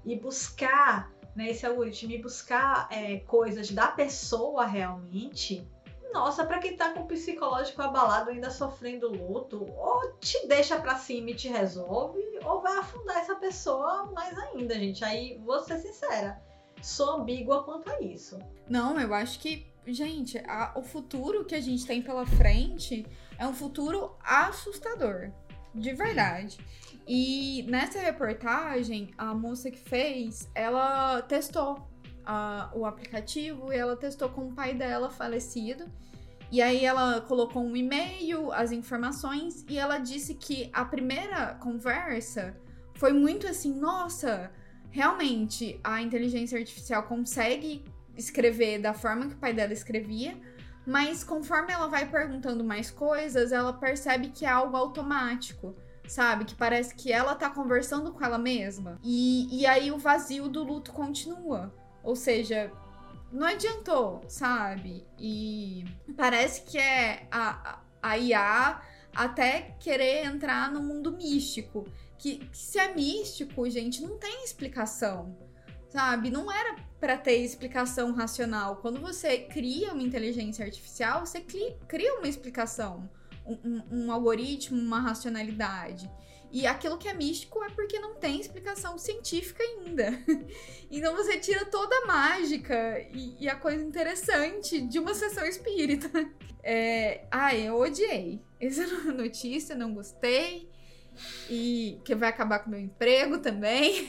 e buscar né, esse algoritmo e buscar é, coisas da pessoa realmente, nossa, pra quem tá com o psicológico abalado, ainda sofrendo luto, ou te deixa pra cima e te resolve, ou vai afundar essa pessoa mais ainda, gente. Aí, vou ser sincera, sou ambígua quanto a isso. Não, eu acho que, gente, a- o futuro que a gente tem pela frente é um futuro assustador. De verdade. E nessa reportagem, a moça que fez, ela testou ah, o aplicativo e ela testou com o pai dela falecido. E aí ela colocou um e-mail, as informações, e ela disse que a primeira conversa foi muito assim, nossa, realmente a inteligência artificial consegue escrever da forma que o pai dela escrevia, mas conforme ela vai perguntando mais coisas, ela percebe que é algo automático. Sabe? Que parece que ela tá conversando com ela mesma. E, e aí o vazio do luto continua. Ou seja, não adiantou, sabe? E parece que é a, a, IA até querer entrar no mundo místico. Que, que se é místico, gente, não tem explicação, sabe? Não era para ter explicação racional. Quando você cria uma inteligência artificial, você cri- cria uma explicação, um, um- um algoritmo, uma racionalidade. E aquilo que é místico é porque não tem explicação científica ainda. Então você tira toda a mágica e, e a coisa interessante de uma sessão espírita. É... Ai, eu odiei. Essa notícia, não gostei. E que vai acabar com o meu emprego também.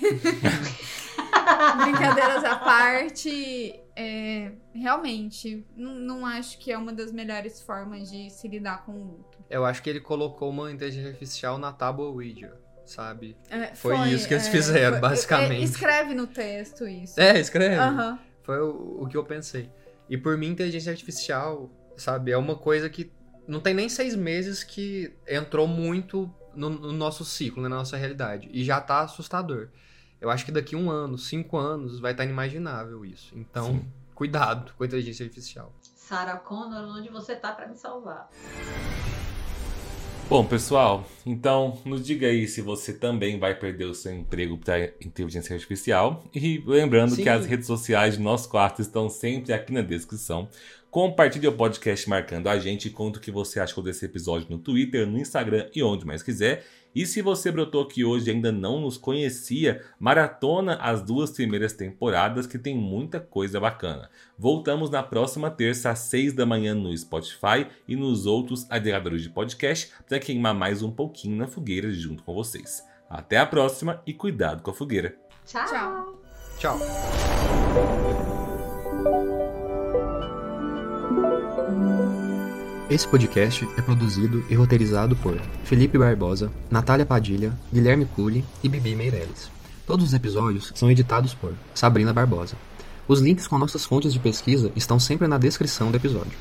Brincadeiras à parte. é, realmente, não, acho que é uma das melhores formas de se lidar com o luto. Eu acho que ele colocou uma inteligência artificial na tábua Ouija, sabe? É, Foi isso que eles fizeram, foi- basicamente. é, escreve no texto isso. É, escreve. Aham. Foi o, o que eu pensei. E por mim, inteligência artificial, sabe, é uma coisa que não tem nem seis meses que entrou muito no, no nosso ciclo, na nossa realidade. E já tá assustador. Eu acho que daqui um ano, cinco anos, vai estar inimaginável isso. Então, cuidado com a inteligência artificial. Sarah Connor, onde você tá pra me salvar? Bom, pessoal, então nos diga aí se você também vai perder o seu emprego para inteligência artificial. E lembrando Sim. que as redes sociais de nosso quarto estão sempre aqui na descrição. Compartilhe o podcast marcando a gente e conta o que você achou desse episódio no Twitter, no Instagram e onde mais quiser. E se você brotou aqui hoje e ainda não nos conhecia, maratona as duas primeiras temporadas que tem muita coisa bacana. Voltamos na próxima terça às 6 da manhã no Spotify e nos outros agregadores de podcast para queimar mais um pouquinho na fogueira junto com vocês. Até a próxima e cuidado com a fogueira. Tchau. Tchau. Tchau. Esse podcast é produzido e roteirizado por Felipe Barbosa, Natália Padilha, Guilherme Cury e Bibi Meirelles. Todos os episódios são editados por Sabrina Barbosa. Os links com nossas fontes de pesquisa estão sempre na descrição do episódio.